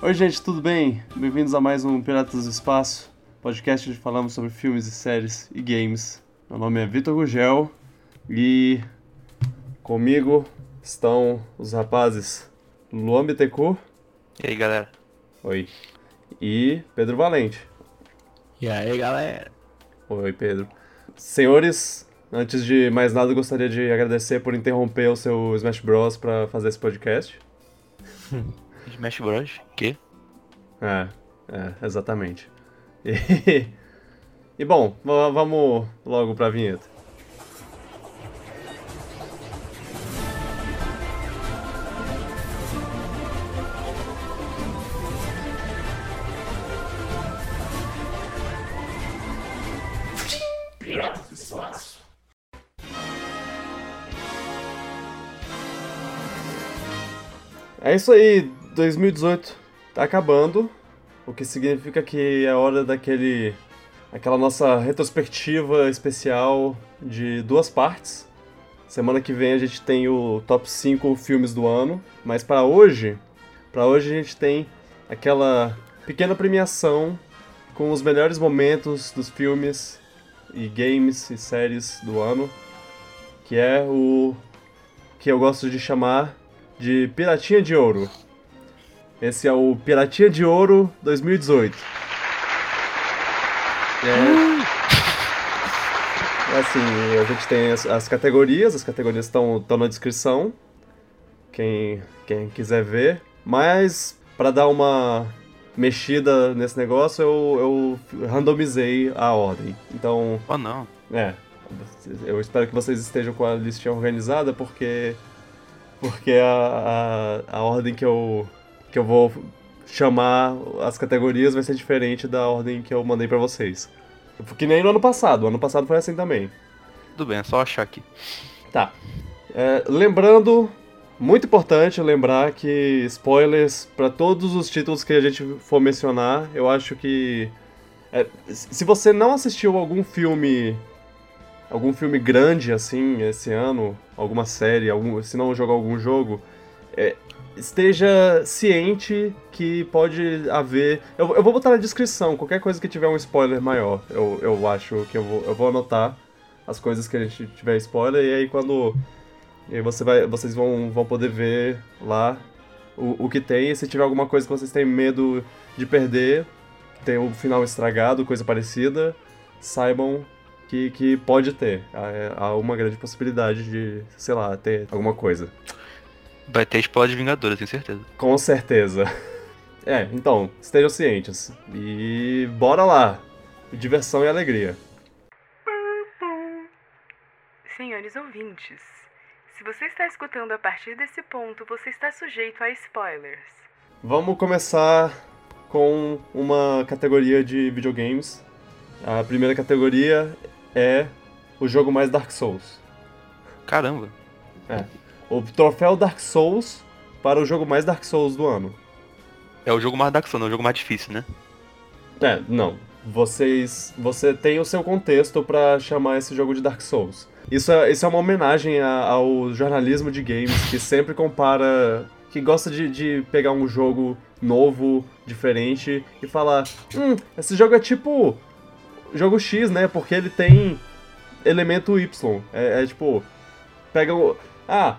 Oi, gente, tudo bem? Bem-vindos a mais um Piratas do Espaço, podcast onde falamos sobre filmes e séries e games. Meu nome é Vitor Gugel e comigo estão os rapazes Luan Bittencourt. E aí, galera? Oi. E Pedro Valente. E aí, galera? Oi, Pedro. Senhores, antes de mais nada, eu gostaria de agradecer por interromper o seu Smash Bros. para fazer esse podcast. Smash Bros? Que? É, é, exatamente. E, e bom, vamos logo pra vinheta. É isso aí, 2018 tá acabando, o que significa que é hora daquele aquela nossa retrospectiva especial de duas partes. Semana que vem a gente tem o top 5 filmes do ano, mas para hoje, para hoje a gente tem aquela pequena premiação com os melhores momentos dos filmes e games e séries do ano, que é o que eu gosto de chamar de Piratinha de Ouro. Esse é o Piratinha de Ouro 2018. É, é assim, a gente tem as, as categorias, as categorias estão na descrição. Quem, quem quiser ver. Mas, para dar uma mexida nesse negócio, eu, eu randomizei a ordem. Então. Oh, não. É. Eu espero que vocês estejam com a listinha organizada, porque porque a, a, a ordem que eu, que eu vou chamar as categorias vai ser diferente da ordem que eu mandei para vocês. Que nem no ano passado, o ano passado foi assim também. Tudo bem, é só achar aqui. Tá. É, lembrando, muito importante lembrar que spoilers para todos os títulos que a gente for mencionar, eu acho que. É, se você não assistiu algum filme algum filme grande assim esse ano, alguma série, algum, se não jogou algum jogo, é, esteja ciente que pode haver. Eu, eu, vou botar na descrição, qualquer coisa que tiver um spoiler maior, eu, eu acho que eu vou, eu vou anotar as coisas que a gente tiver spoiler, e aí quando. E aí você vai, vocês vão, vão poder ver lá o, o que tem, e se tiver alguma coisa que vocês têm medo de perder, tem o final estragado, coisa parecida, saibam que, que pode ter. Há, uma grande possibilidade de, sei lá, ter alguma coisa. Vai ter spoiler de Vingadores, tenho certeza. Com certeza. É, então, estejam cientes. E bora lá! Diversão e alegria. Senhores ouvintes, se você está escutando a partir desse ponto, você está sujeito a spoilers. Vamos começar com uma categoria de videogames. A primeira categoria é o jogo mais Dark Souls. Caramba. É. O troféu Dark Souls para o jogo mais Dark Souls do ano. É o jogo mais Dark Souls, é o jogo mais difícil, né? É, não. Vocês. Você tem o seu contexto para chamar esse jogo de Dark Souls. Isso é, isso é uma homenagem a, ao jornalismo de games que sempre compara. que gosta de, de pegar um jogo novo, diferente, e falar: hum, esse jogo é tipo jogo X, né? Porque ele tem elemento Y. É, é tipo. Pega o. Ah.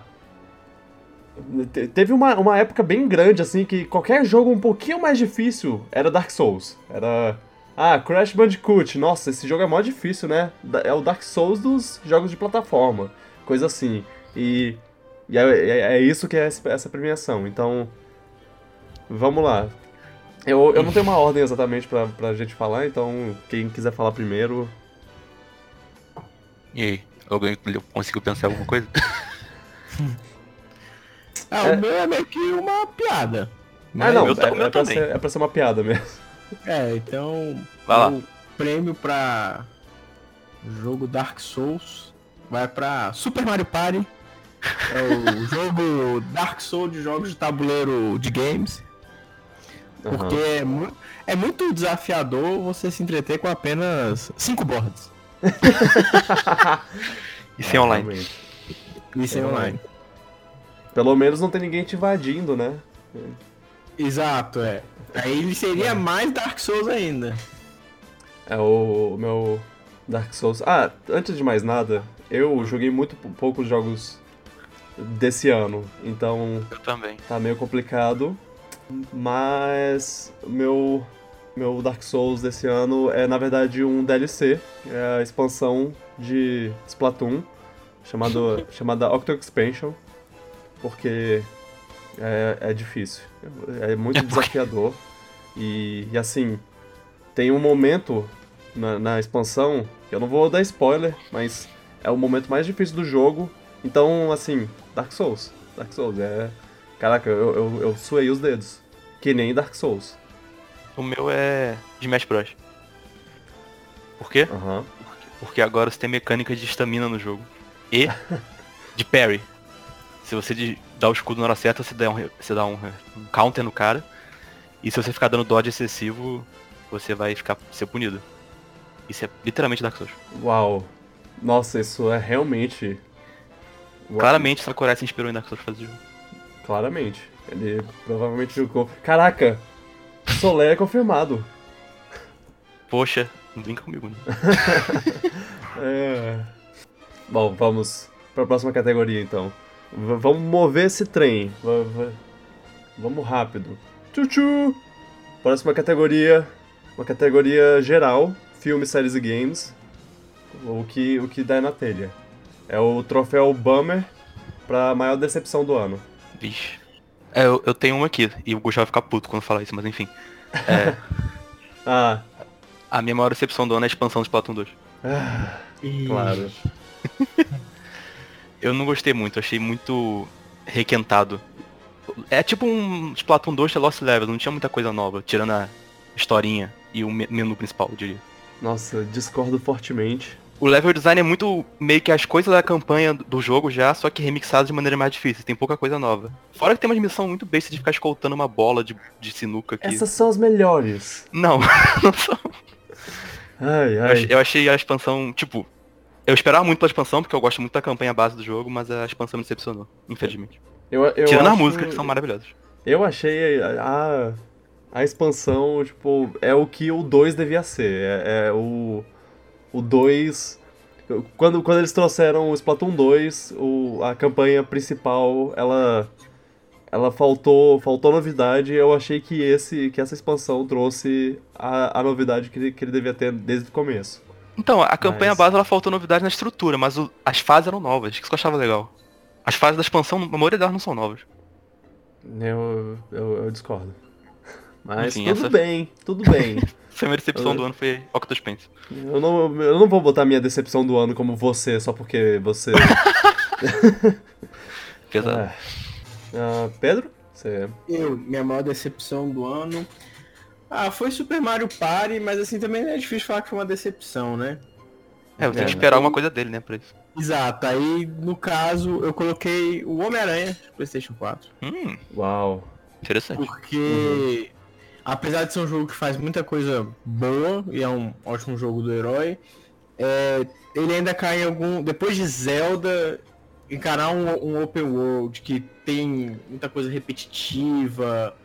Teve uma, uma época bem grande, assim, que qualquer jogo um pouquinho mais difícil era Dark Souls. Era. Ah, Crash Bandicoot. Nossa, esse jogo é mó difícil, né? É o Dark Souls dos jogos de plataforma. Coisa assim. E. E é, é, é isso que é essa premiação. Então. Vamos lá. Eu, eu não tenho uma ordem exatamente pra, pra gente falar, então quem quiser falar primeiro. E aí, alguém conseguiu pensar alguma coisa? ah, é... o meu é meio que uma piada. Ah, não, é, é, pra ser, é pra ser uma piada mesmo. É, então. Vai lá. O prêmio pra jogo Dark Souls vai pra Super Mario Party. É o jogo Dark Souls de jogos de tabuleiro de games. Porque uhum. é, mu é muito desafiador você se entreter com apenas cinco boards. e sem online. E sem online. Pelo menos não tem ninguém te invadindo, né? Exato, é. Aí ele seria mais Dark Souls ainda. É o meu Dark Souls. Ah, antes de mais nada, eu joguei muito pou- poucos jogos desse ano, então Eu também. tá meio complicado. Mas o meu meu Dark Souls desse ano é na verdade um DLC, é a expansão de Splatoon, chamado chamada Octo Expansion, porque é, é difícil, é muito desafiador e, e assim tem um momento na, na expansão que eu não vou dar spoiler, mas é o momento mais difícil do jogo. Então, assim, Dark Souls. Dark Souls é. Caraca, eu, eu, eu suei os dedos. Que nem Dark Souls. O meu é de Smash Bros. Por quê? Aham. Porque agora você tem mecânica de estamina no jogo. E de parry. Se você dá o escudo na hora certa, você dá, um, você dá um, um counter no cara. E se você ficar dando dodge excessivo, você vai ficar ser punido. Isso é literalmente Dark Souls. Uau. Nossa, isso é realmente. Uau. Claramente Sakurai se inspirou em Dark Souls fazer jogo. Claramente. Ele provavelmente jogou. Caraca! Solé é confirmado. Poxa, não brinca comigo, né? É. Bom, vamos pra próxima categoria então. V- vamos mover esse trem. V- vamos rápido. Tchutchu! Próxima categoria. Uma categoria geral: filmes, séries e games. O que, o que dá na telha. É o troféu Bummer pra maior decepção do ano. Vixe. É, eu, eu tenho um aqui, e o Gustavo vai ficar puto quando falar isso, mas enfim. É, Ah, a minha maior decepção do ano é a expansão do Splatoon 2. claro. Eu não gostei muito, achei muito requentado. É tipo um Splatoon 2 The Lost Level, não tinha muita coisa nova, tirando a historinha e o me- menu principal, eu diria. Nossa, discordo fortemente. O level design é muito meio que as coisas da campanha do jogo já, só que remixadas de maneira mais difícil, tem pouca coisa nova. Fora que tem uma missão muito besta de ficar escoltando uma bola de, de sinuca aqui. Essas são as melhores. Não, não são. Ai, ai. eu achei a expansão, tipo. Eu esperava muito pela expansão, porque eu gosto muito da campanha base do jogo, mas a expansão me decepcionou, infelizmente. Eu, eu Tirando acho- as músicas, que são maravilhosas. Eu achei a, a expansão, tipo, é o que o 2 devia ser. É, é o. O 2. Quando, quando eles trouxeram o Splatoon 2, o, a campanha principal, ela. Ela faltou, faltou novidade. Eu achei que esse que essa expansão trouxe a, a novidade que que ele devia ter desde o começo. Então, a campanha Mas- base ela faltou novidade na estrutura, mas o- as fases eram novas, isso que eu achava legal. As fases da expansão, a maioria delas não são novas. Eu, eu, eu discordo. Mas Enfim, tudo essa- bem, tudo bem. Essa minha decepção Eu- do ano foi Octospense. Eu não, eu não vou botar minha decepção do ano como você, só porque você. Pesado. Ah. Ah, Pedro? Você. Eu, minha maior decepção do ano. Ah, foi Super Mario Party, mas assim também é difícil falar que foi uma decepção, né? É, tem É, que esperar alguma coisa dele, né, pra isso. Exato, aí no caso eu coloquei o Homem-Aranha de Playstation 4. Hum, Uau. interessante. Porque apesar de ser um jogo que faz muita coisa boa e é um ótimo jogo do herói, é, ele ainda cai em algum. Depois de Zelda, encarar um, um open world que tem muita coisa repetitiva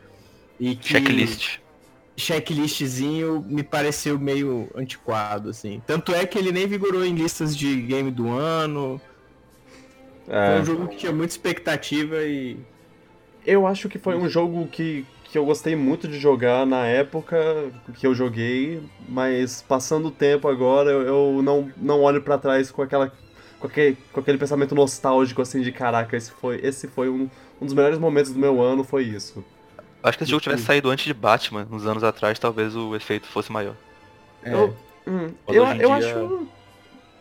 e que. Checklist. Checklistzinho me pareceu meio antiquado, assim. Tanto é que ele nem vigorou em listas de game do ano. Foi É, um jogo que tinha muita expectativa e. eu acho que foi um jogo que, que eu gostei muito de jogar na época que eu joguei, mas passando o tempo agora eu, eu não, não olho pra trás com aquela. Com aquele, com aquele pensamento nostálgico assim de caraca, esse foi, esse foi um, um dos melhores momentos do meu ano, foi isso. Acho que se o jogo tivesse saído antes de Batman, uns anos atrás, talvez o efeito fosse maior. É, Eu, hum, eu, eu dia- acho.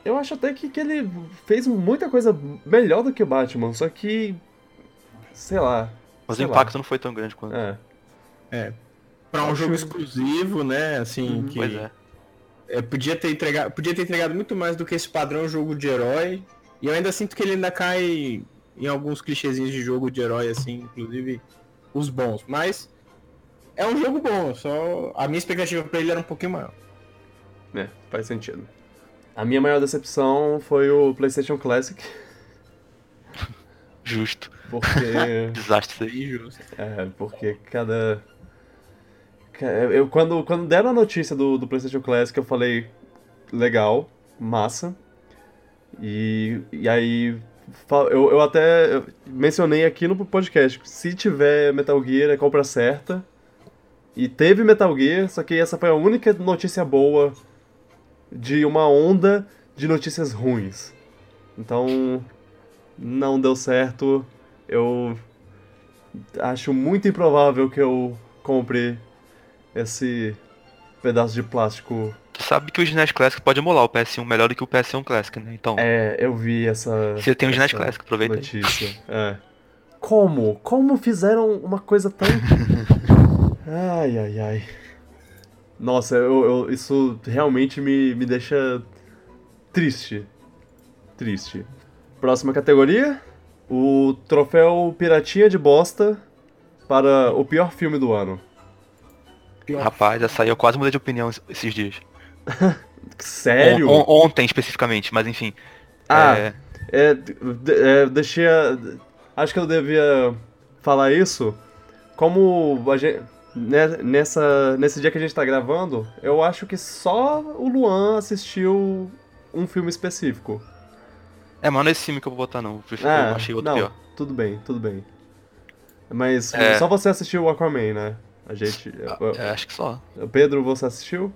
Eu acho até que, que ele fez muita coisa melhor do que o Batman, só que. Sei lá. Mas sei o lá. impacto não foi tão grande quanto. É. Pra um acho- jogo exclusivo, né? Assim, Uhum. que Pois é. é, podia, ter entregado, podia ter entregado muito mais do que esse padrão jogo de herói. E eu ainda sinto que ele ainda cai em alguns clichêzinhos de jogo de herói, assim, inclusive os bons. Mas é um jogo bom, só a minha expectativa pra ele era um pouquinho maior. É, faz sentido. A minha maior decepção foi o PlayStation Classic, Justo. Porque. Desastre. Injusto. É, porque cada. ca- Eu, quando, quando deram a notícia do, do PlayStation Classic, eu falei, legal, massa. E, e aí, eu, eu até mencionei aqui no podcast: se tiver Metal Gear, é compra certa. E teve Metal Gear, só que essa foi a única notícia boa de uma onda de notícias ruins. Então, não deu certo. Eu acho muito improvável que eu compre esse pedaço de plástico. Tu sabe que o SNES Classic pode emular o PS1 melhor do que o PS1 Classic, né? Então, É, eu vi essa. você tem o SNES Classic, aproveita aí. notícia. É. Como? Como fizeram uma coisa tão. ai, ai, ai. Nossa, eu, eu- isso realmente me, me deixa triste. Triste. Próxima categoria: o troféu Piratinha de Bosta para o pior filme do ano. Rapaz, essa aí eu quase mudei de opinião esses dias. Sério? On- on- ontem especificamente, mas enfim. Ah, É, É, é, deixei. a- Acho que eu devia falar isso. Como a gente, né, nessa, nesse dia que a gente tá gravando, eu acho que só o Luan assistiu um filme específico. é, mas não é esse filme que eu vou botar não. Eu Ah, eu achei outro não, pior. tudo bem, tudo bem. Mas É. só você assistiu o Aquaman, né? A gente. É, acho que só. Pedro, você assistiu?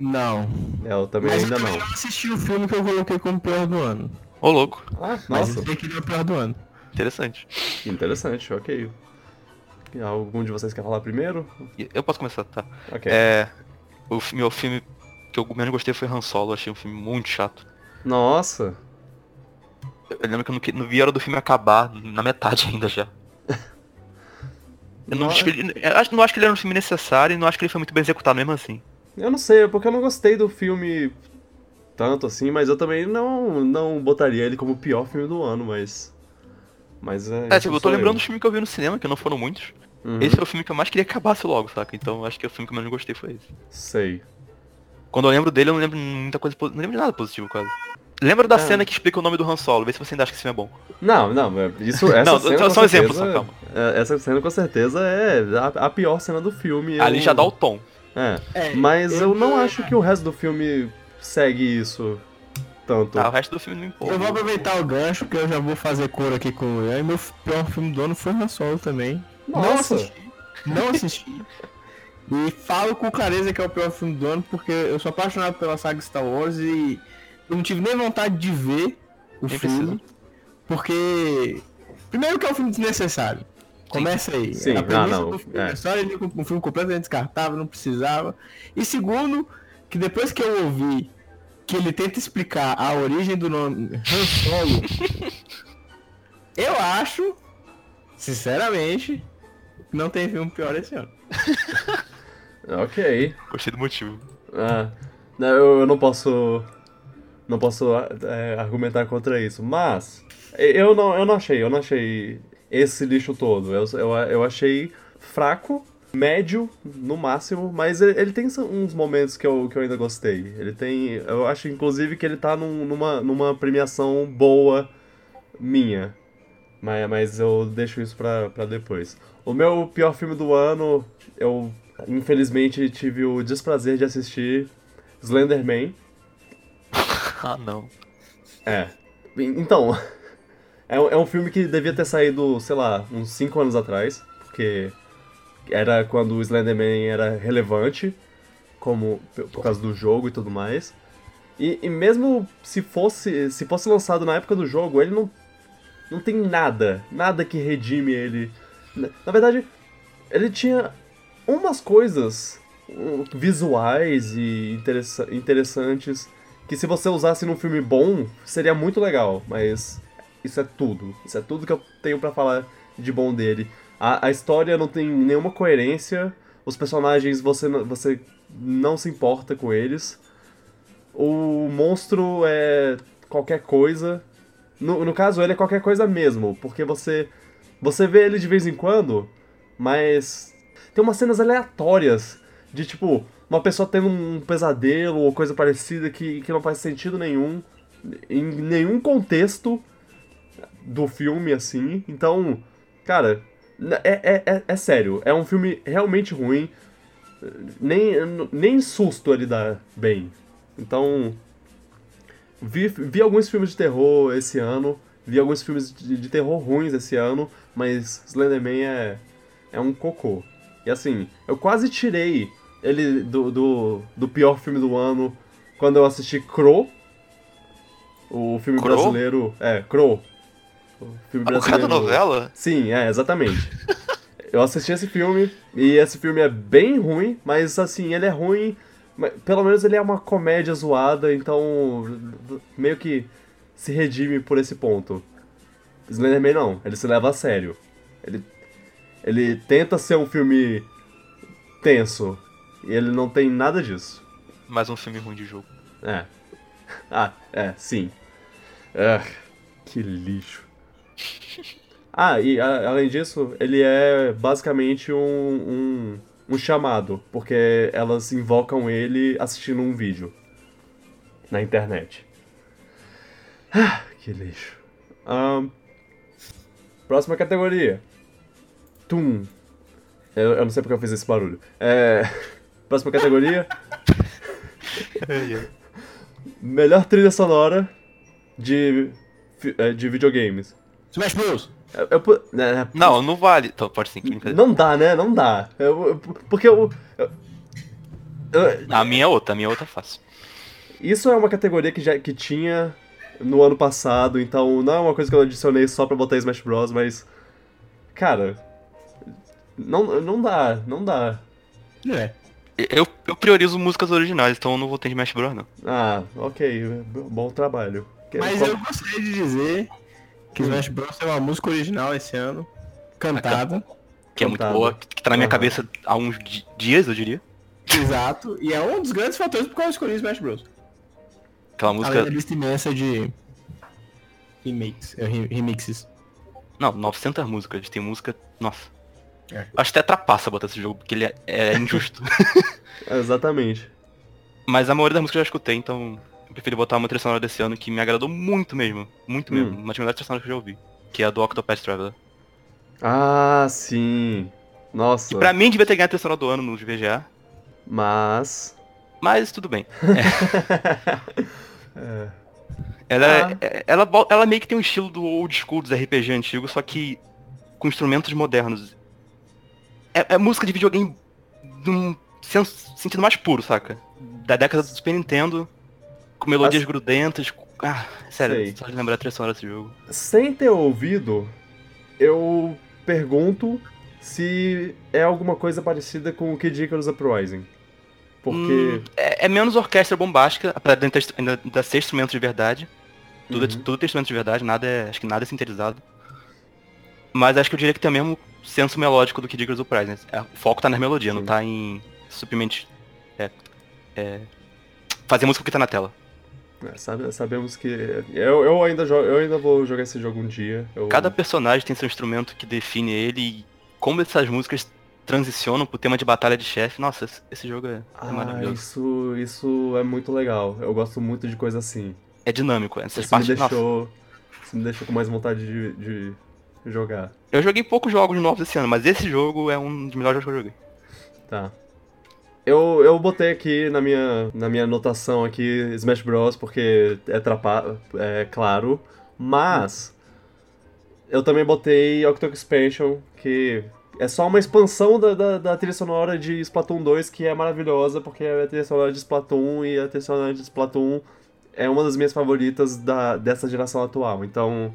Não. É, eu também Mas ainda eu não. também assisti o filme que eu coloquei como pior do ano. Ô, louco. Ah, Mas nossa, esse aqui não é o pior do ano. Interessante. que interessante, ok. Algum de vocês quer falar primeiro? Eu posso começar, tá? Ok. É. O meu filme que eu menos gostei foi Han Solo. Achei um filme muito chato. Nossa. Eu lembro que eu não, que- não vi a hora do filme acabar, na metade ainda já. Eu não, acho que ele, eu acho- não acho que ele era um filme necessário e não acho que ele foi muito bem executado mesmo assim. Eu não sei, é porque eu não gostei do filme tanto assim, mas eu também não, não botaria ele como o pior filme do ano, mas. Mas é. É, tipo, eu tô lembrando dos filmes que eu vi no cinema, que não foram muitos. Uhum, Esse é o filme que eu mais queria que acabasse logo, saca? Então acho que o filme que eu menos gostei foi esse. Sei. Quando eu lembro dele, eu não lembro muita coisa, não lembro de nada positivo quase. Lembra da É. cena que explica o nome do Han Solo, vê se você ainda acha que esse filme é bom. Não, não, é- isso essa Não, cena um exemplo, certeza- só, calma. é, Essa cena com certeza é a, a pior cena do filme. Ali eu- já dá o tom. É, É, mas eu não eu- acho que o resto do filme segue isso tanto. Ah, o resto do filme não importa. Eu vou aproveitar o gancho, porque eu já vou fazer cor aqui com o Ian. E meu pior filme do ano foi Han Solo também. Não Nossa. assisti. Não assisti. e falo com clareza que é o pior filme do ano, porque eu sou apaixonado pela saga Star Wars e eu não tive nem vontade de ver o Nem filme. Porque. Primeiro que é um filme desnecessário. Começa aí. Sim, a premissa não, não, do filme, é. A história ali com um filme completamente descartável, não precisava. E segundo, que depois que eu ouvi que ele tenta explicar a origem do nome Han Solo, eu acho, sinceramente, que não tem filme pior esse ano. Ok. Gostei do motivo. Ah, não, eu, eu não posso. Não posso é, argumentar contra isso. Mas. Eu não, eu não achei, eu não achei esse lixo todo. Eu, eu, eu achei fraco, médio, no máximo, mas ele, ele tem uns momentos que eu, que eu ainda gostei. Ele tem. Eu acho, inclusive, que ele tá num- numa, numa premiação boa minha. Mas, mas eu deixo isso pra, pra depois. O meu pior filme do ano, eu infelizmente tive o desprazer de assistir Slenderman. Ah, não. É. Então, é, um- é um filme que devia ter saído, sei lá, uns 5 anos atrás, porque era quando o Slenderman era relevante, como por causa do jogo e tudo mais. E, e mesmo se fosse, se fosse lançado na época do jogo, ele não, não tem nada, nada que redime ele. Na, verdade, ele tinha umas coisas visuais e interessa- interessantes que se você usasse num filme bom, seria muito legal, mas isso é tudo. Isso é tudo que eu tenho pra falar de bom dele. A, a história não tem nenhuma coerência, os personagens você, você não se importa com eles. O monstro é qualquer coisa. No, no caso, ele é qualquer coisa mesmo, porque você você vê ele de vez em quando, mas tem umas cenas aleatórias de tipo uma pessoa tendo um pesadelo ou coisa parecida que, que não faz sentido nenhum em nenhum contexto do filme assim. Então, Cara, é, é, é, é sério, é um filme realmente ruim. Nem, nem susto ele dá bem. Então. Vi, vi alguns filmes de terror esse ano. Vi alguns filmes de, de terror ruins esse ano. Mas Slenderman é, é um cocô. E assim, eu quase tirei ele do, do, do pior filme do ano quando eu assisti Crow. O filme Crow? brasileiro. É, Crow. Filme A cara da novela? Sim, é, exatamente. eu assisti esse filme e esse filme é bem ruim, mas assim, ele é ruim. mas Pelo menos ele é uma comédia zoada, então meio que se redime por esse ponto. Slenderman não, ele se leva a sério. Ele, ele tenta ser um filme tenso e ele não tem nada disso. Mais um filme ruim de jogo. É. Ah, é, sim. Ah, que lixo. Ah, e a- além disso, ele é basicamente um, um, um chamado, porque elas invocam ele assistindo um vídeo na internet. Ah, que lixo. Ahn, próxima categoria. Tum. Eu, eu não sei porque eu fiz esse barulho. É, próxima categoria. Melhor trilha sonora de, é, de videogames. Smash Bros. Eu, eu pu- né, Não, não vale. Então, pode sim. não dá, né? Não dá. Eu- eu- porque eu, eu- eu- A minha é outra, a minha é outra é fácil. Isso é uma categoria que já que tinha no ano passado, então não é uma coisa que eu adicionei só pra botar Smash Bros, mas. Cara. Não, não dá, não dá. É. Eu, eu priorizo músicas originais, então eu não vou ter Smash Bros, não. Ah, ok, bom trabalho. Mas qual- eu gostaria de dizer que Smash Bros é uma música original esse ano, cantada. Que é muito boa, que tá na minha Aham. cabeça há uns di- dias, eu diria. Exato. E é um dos grandes fatores por qual eu escolhi Smash Bros. Aquela Além música. da lista imensa de remakes, é, re- remixes. Não, 900 músicas. Tem música. Nossa. É. Acho que até trapaça botar esse jogo, porque ele é, é injusto. Exatamente. Mas a maioria das músicas eu já escutei, então preferi botar uma trilha sonora desse ano que me agradou muito mesmo. Muito mesmo. Hum. Uma das melhores trilhas sonoras que eu já ouvi. Que é a do Octopath Traveler. Ah, sim. Nossa. Que pra mim devia ter ganhado a trilha sonora do ano no VGA. Mas. Mas tudo bem. É. Ela, Ah. é- ela, vo- ela meio que tem um estilo do old school dos RPG antigos, só que com instrumentos modernos. É, é música de videogame num sentido mais puro, saca? Da década do Super Nintendo, com melodias As- grudentas. Ah, sério, Sei. só de lembrar a trilha sonora desse jogo. Sem ter ouvido, eu pergunto se é alguma coisa parecida com o Kid Icarus Uprising. Porque. Hum, é, é menos orquestra bombástica, apesar de ainda ser instrumento de verdade. Tudo, é- Uhum. tudo tem instrumento de verdade, nada é, acho que nada é sintetizado. Mas acho que eu diria que tem o mesmo senso melódico do que Diggers Prize, né? O foco tá na melodia, não Sim. tá em simplesmente é, é, fazer música que tá na tela. É, sabe- sabemos que. Eu, eu, ainda eu ainda vou jogar esse jogo um dia. Eu- Cada personagem tem seu instrumento que define ele e como essas músicas transicionam pro tema de batalha de chefe. Nossa, esse, jogo é, é Ah, maravilhoso. isso, isso é muito legal. Eu gosto muito de coisa assim. É dinâmico. Essas Isso me partes, nossa. deixou. Isso me deixou com mais vontade de, de jogar. Eu joguei poucos jogos novos esse ano, mas esse jogo é um dos melhores jogos que eu joguei. Tá. Eu, eu botei aqui na minha, na minha anotação aqui Smash Bros, porque é, trapa, é claro, mas eu também botei Octo Expansion, que é só uma expansão da, da, da trilha sonora de Splatoon 2, que é maravilhosa, porque é a trilha sonora de Splatoon e a trilha sonora de Splatoon é uma das minhas favoritas da, dessa geração atual, então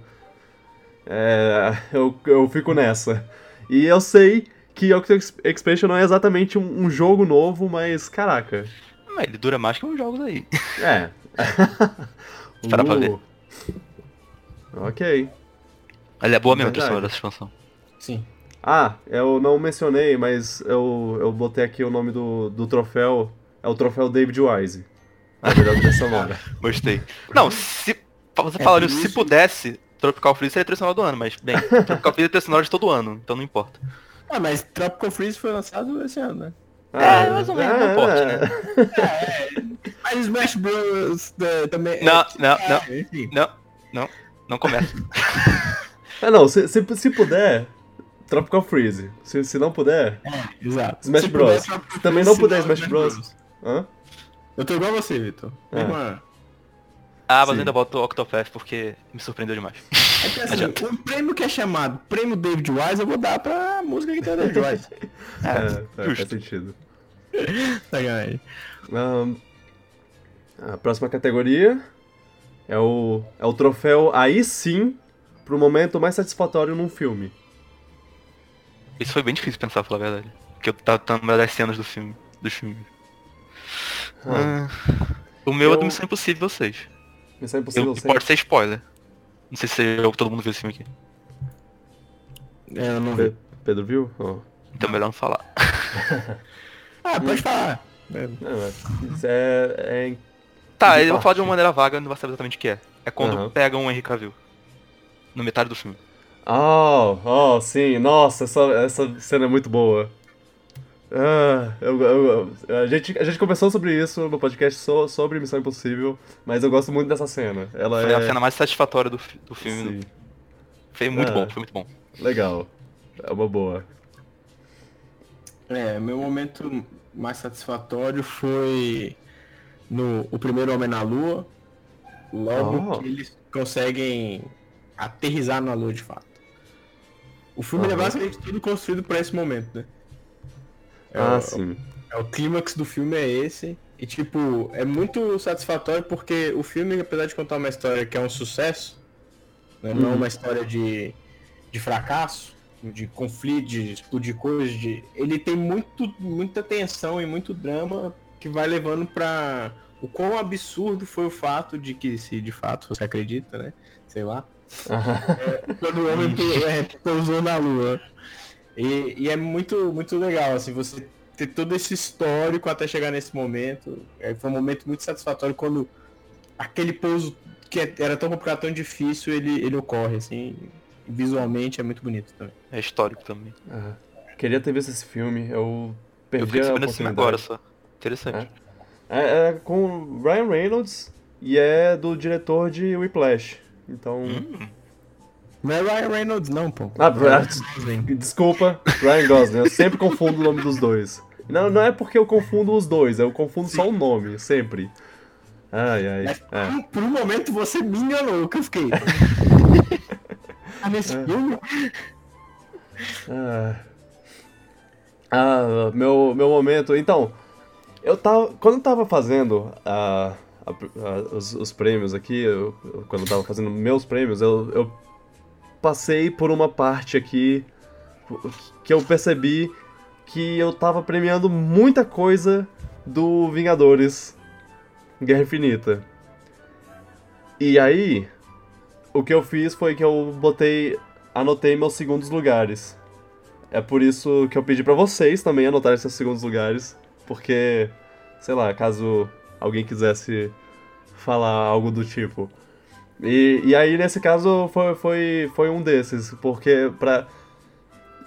é, eu, eu fico nessa. E eu sei que Ex- Expansion não é exatamente um, um jogo novo, mas caraca. Ah, ele dura mais que uns jogos aí. É. Espera pra ver. Ok. Ele é boa mesmo, a Verdade. trilha sonora dessa expansão. Sim. Ah, eu não mencionei, mas eu, eu botei aqui o nome do, do troféu. É o troféu David Wise. A melhor trilha sonora. Gostei. Não, se você É, isso, se pudesse, Tropical Freeze seria a trilha sonora do ano, mas bem, Tropical Freeze é a trilha sonora de todo ano, então não importa. Ah, mas Tropical Freeze foi lançado esse ano, né? É, mais ou menos, não importa, né? Mas Smash Bros. é, também. Não, é, não, é, não. Enfim. Não, não, não começa. É, não, se, se, se puder, Tropical Freeze. Se, se não puder. É, exato. Smash Se Bros. puder, Se também não puder Smash Bros. Hã? Eu tô igual a você, Vitor. É. Mesma- Ah, mas Sim. ainda boto o Octopath porque me surpreendeu demais. É que assim, um prêmio que é chamado Prêmio David Wise, eu vou dar pra música que tem o David Wise. É, é, faz justo. sentido. Sacanagem. Ahn, a próxima categoria é o, é o troféu aí sim pro momento mais satisfatório num filme. Isso foi bem difícil pensar, pra falar a verdade. Porque eu tava tava das cenas do filme. Dos filmes. Ah, Ah, o meu é eu- do Missão Impossível 6. Missão Impossível Eu, 6. pode ser spoiler. Não sei se eu, todo mundo viu esse filme aqui. É, eu não vi. Pe- Pedro viu? Ó. Então melhor não falar. Ah, pode falar. É, é, isso é, é Tá, eu vou falar de uma maneira vaga, não vai saber exatamente o que é. É quando Aham. pegam o Henry Cavill. No metade do filme. Oh, oh, sim, nossa, essa, essa cena é muito boa. Ah, eu, eu- eu- a, gente, a gente conversou sobre isso no podcast so- sobre Missão Impossível, mas eu gosto muito dessa cena. Ela Foi é. a cena mais satisfatória do, do filme. sim, Foi muito Ah. bom, foi muito bom. legal. É uma boa. É, meu momento mais satisfatório foi no o primeiro Homem na Lua, logo Oh. que eles conseguem aterrizar na Lua de fato. O filme é Aham. basicamente tudo construído para esse momento, né? É, Ah, o- sim. é o clímax do filme é esse. E tipo, é muito satisfatório porque o filme, apesar de contar uma história que é um sucesso, né, não Uhum. uma história de, de fracasso, de conflito, de explodir coisas, de... ele tem muito, muita tensão e muito drama que vai levando pra o quão absurdo foi o fato de que, se de fato você acredita, né? Sei lá, quando o homem é, pousou na lua. E, e é muito, muito legal, assim, você ter todo esse histórico até chegar nesse momento. É, foi um momento muito satisfatório quando aquele pouso que é- era tão complicado, tão difícil, ele, ele ocorre, assim. Visualmente é muito bonito também. É histórico também. Ah, queria ter visto esse filme, eu Eu perdi fiquei a desse filme oportunidade. agora só. Interessante. É, é com Ryan Reynolds e é do diretor de Whiplash. Então. Hum, Não é Ryan Reynolds, não, pô. Ah, É Desculpa, Ryan Gosling, eu sempre confundo o nome dos dois. Não, não é porque eu confundo os dois, eu confundo só o nome, sempre. Ai, ai. Mas É. por, um momento você me enganou, que eu fiquei. ah, nesse É. filme? Ah, Ah, meu, meu momento. Então, eu tava. Quando eu tava fazendo a, a- os, os prêmios aqui, eu- eu- quando eu tava fazendo meus prêmios, eu, eu passei por uma parte aqui que eu percebi que eu tava premiando muita coisa do Vingadores Guerra Infinita. E aí, o que eu fiz foi que eu botei. Anotei meus segundos lugares. É por isso que eu pedi pra vocês também anotarem seus segundos lugares. Porque, sei lá, caso alguém quisesse falar algo do tipo. E, e aí, nesse caso, foi, foi, foi um desses. Porque pra.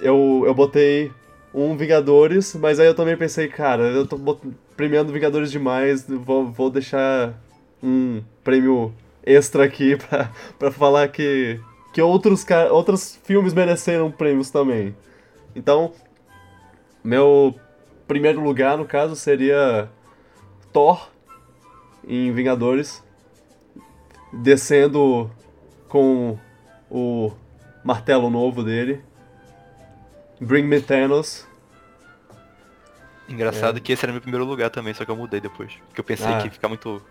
Eu, eu botei um Vingadores, mas aí eu também pensei, cara, eu tô premiando Vingadores demais, vou, vou deixar um prêmio extra aqui pra, pra falar que, que outros, outros filmes mereceram prêmios também. Então, meu primeiro lugar, no caso, seria Thor em Vingadores, descendo com o martelo novo dele. Bring Me Thanos. Engraçado que esse era meu primeiro lugar também, só que eu mudei depois. Porque eu pensei Ah. que ia ficar muito.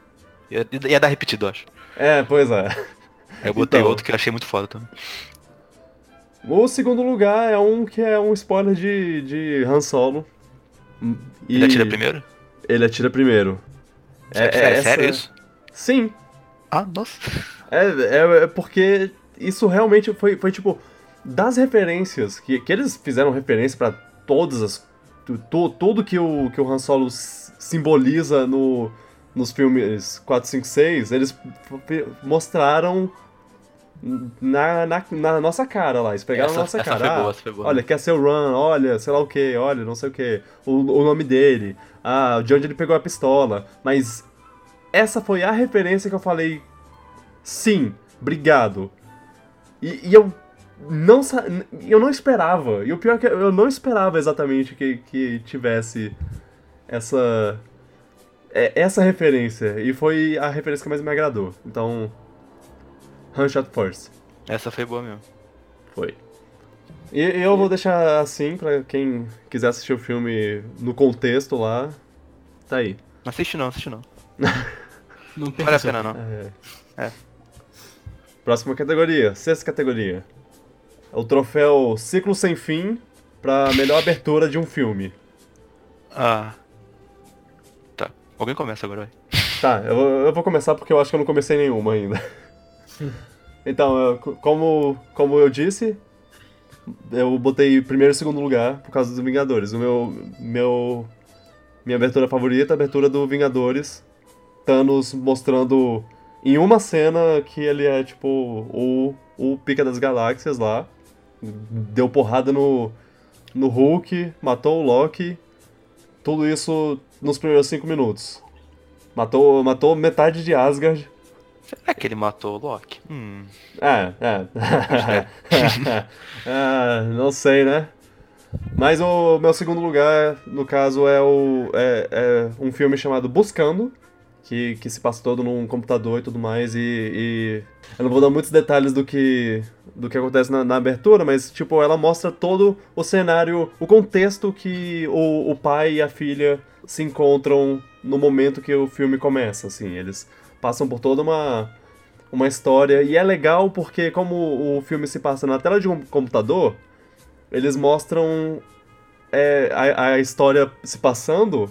Ia, ia dar repetido, eu acho. É, pois é. Aí eu botei Então. outro que eu achei muito foda também. O segundo lugar é um que é um spoiler de, de Han Solo. E Ele atira primeiro? Ele atira primeiro. É, sério, sério isso? Sim. Ah, nossa. É, é, é porque isso realmente foi, foi tipo. Das referências, que, que eles fizeram referência pra todas as. tu- tudo que o, que o Han Solo simboliza no, nos filmes 4, 5, 6, eles mostraram na, na, na nossa cara lá. Eles pegaram Essa- na nossa essa cara. foi Ah, boa, essa foi boa. Olha, quer ser o Run, olha, sei lá o que, olha, não sei o que. O, o nome dele, ah, de onde ele pegou a pistola. Mas essa foi a referência que eu falei. Sim, obrigado. E, e eu não eu não esperava. E o pior é que eu não esperava exatamente que, que tivesse essa é- essa referência. E foi a referência que mais me agradou. Então, Hunshot First. Essa foi boa mesmo. Foi. E eu vou deixar assim pra quem quiser assistir o filme no contexto lá. Tá aí. Não assiste não, assiste não. Não tem Vale a pena não. É. É. Próxima categoria, sexta categoria. O troféu Ciclo Sem Fim pra melhor abertura de um filme. Ah. Tá. Alguém começa agora, vai. Tá, eu, eu vou começar porque eu acho que eu não comecei nenhuma ainda. Então, eu- como, como eu disse, eu botei primeiro e segundo lugar por causa dos Vingadores. O meu, meu minha abertura favorita é a abertura do Vingadores. Thanos mostrando em uma cena que ele é tipo o, o pica das galáxias lá. Deu porrada no, no Hulk, matou o Loki. Tudo isso nos primeiros cinco minutos. Matou, matou metade de Asgard. Será que ele matou o Loki? Hum. É, é. Ah, não sei, né? Mas o meu segundo lugar, no caso, é, o, é, é um filme chamado Buscando, que, que se passa todo num computador e tudo mais, e, e eu não vou dar muitos detalhes do que, do que acontece na, na abertura, mas, tipo, ela mostra todo o cenário, o contexto que o, o pai e a filha se encontram no momento que o filme começa, assim, eles passam por toda uma, uma história, e é legal porque como o filme se passa na tela de um computador, eles mostram é, a, a história se passando,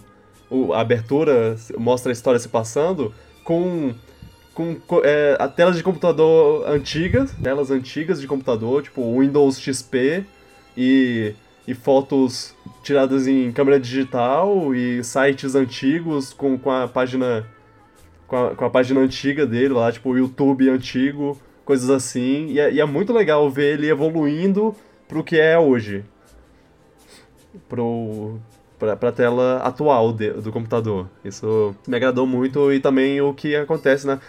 o- a abertura mostra a história se passando com, com co- é, a telas de computador antigas, telas antigas de computador, tipo Windows XP e, e fotos tiradas em câmera digital e sites antigos com, com a página com a, com a página antiga dele lá, tipo o YouTube antigo, coisas assim. E é, e é muito legal ver ele evoluindo pro que é hoje. Pro, pra, pra tela atual de- do computador. Isso me agradou muito e também o que acontece na.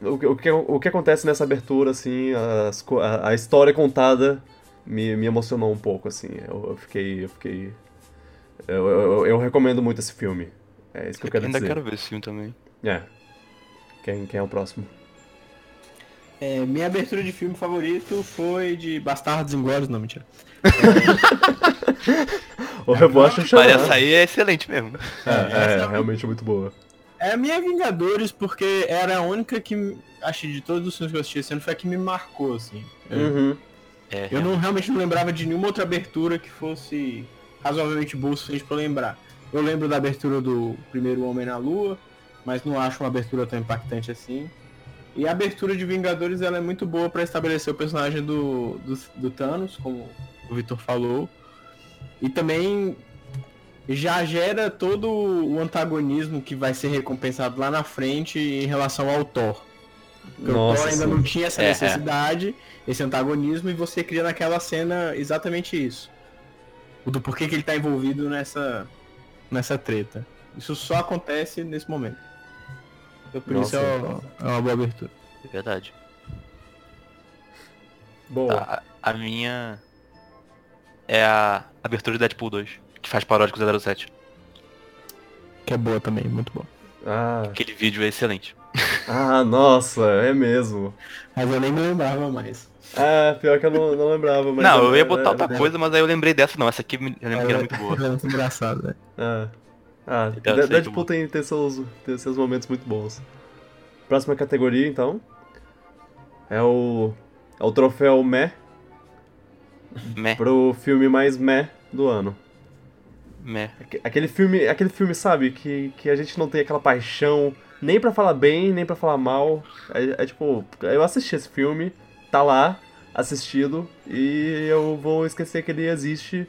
O, que- o, que, o que acontece nessa abertura, assim, as a, a história contada me, me emocionou um pouco, assim. Eu, eu fiquei. Eu fiquei. Eu, eu, eu recomendo muito esse filme. É isso que eu quero Ainda dizer. quero ver esse filme também. É. Quem, quem é o próximo? É, minha abertura de filme favorito foi de Bastardos Inglórios, não, mentira. O Rebocha chamar. Mas essa aí é excelente mesmo. É, é, realmente muito boa. É a minha Vingadores, porque era a única que, acho que de todos os filmes que eu assisti esse ano, foi a que me marcou, assim. Uhum. É, Eu não, realmente não lembrava de nenhuma outra abertura que fosse razoavelmente boa o suficiente pra lembrar. Eu lembro da abertura do primeiro Homem na Lua, mas não acho uma abertura tão impactante assim. E a abertura de Vingadores ela é muito boa pra estabelecer o personagem do, do, do Thanos, como o Vitor falou. E também já gera todo o antagonismo que vai ser recompensado lá na frente em relação ao Thor. Porque o Nossa, Thor ainda sim. não tinha essa É, é. necessidade, esse antagonismo, e você cria naquela cena exatamente isso. O do porquê que ele tá envolvido nessa, nessa treta. Isso só acontece nesse momento. Então por Nossa. isso é uma, é uma boa abertura. É verdade. Boa. A, a minha é a abertura de Deadpool 2, que faz paródia com 007. Que é boa também, muito boa. Ah, Aquele vídeo é excelente. ah, nossa, é mesmo. Mas eu nem me lembrava mais. Ah, pior que eu não, não lembrava, mas. não, eu ia é- botar é- outra coisa, mas aí eu lembrei dessa não. Essa aqui me- eu lembro que era muito boa. É muito engraçado, né? Ah, ah Então, Deadpool tem, tem, seus, tem seus momentos muito bons. Próxima categoria, então. É o. É o troféu Meh Meh, pro filme mais Meh do ano. meh. Aque- Aquele filme, aquele filme, sabe, que, que a gente não tem aquela paixão nem pra falar bem, nem pra falar mal. É, é tipo, eu assisti esse filme, tá lá, assistido, e eu vou esquecer que ele existe.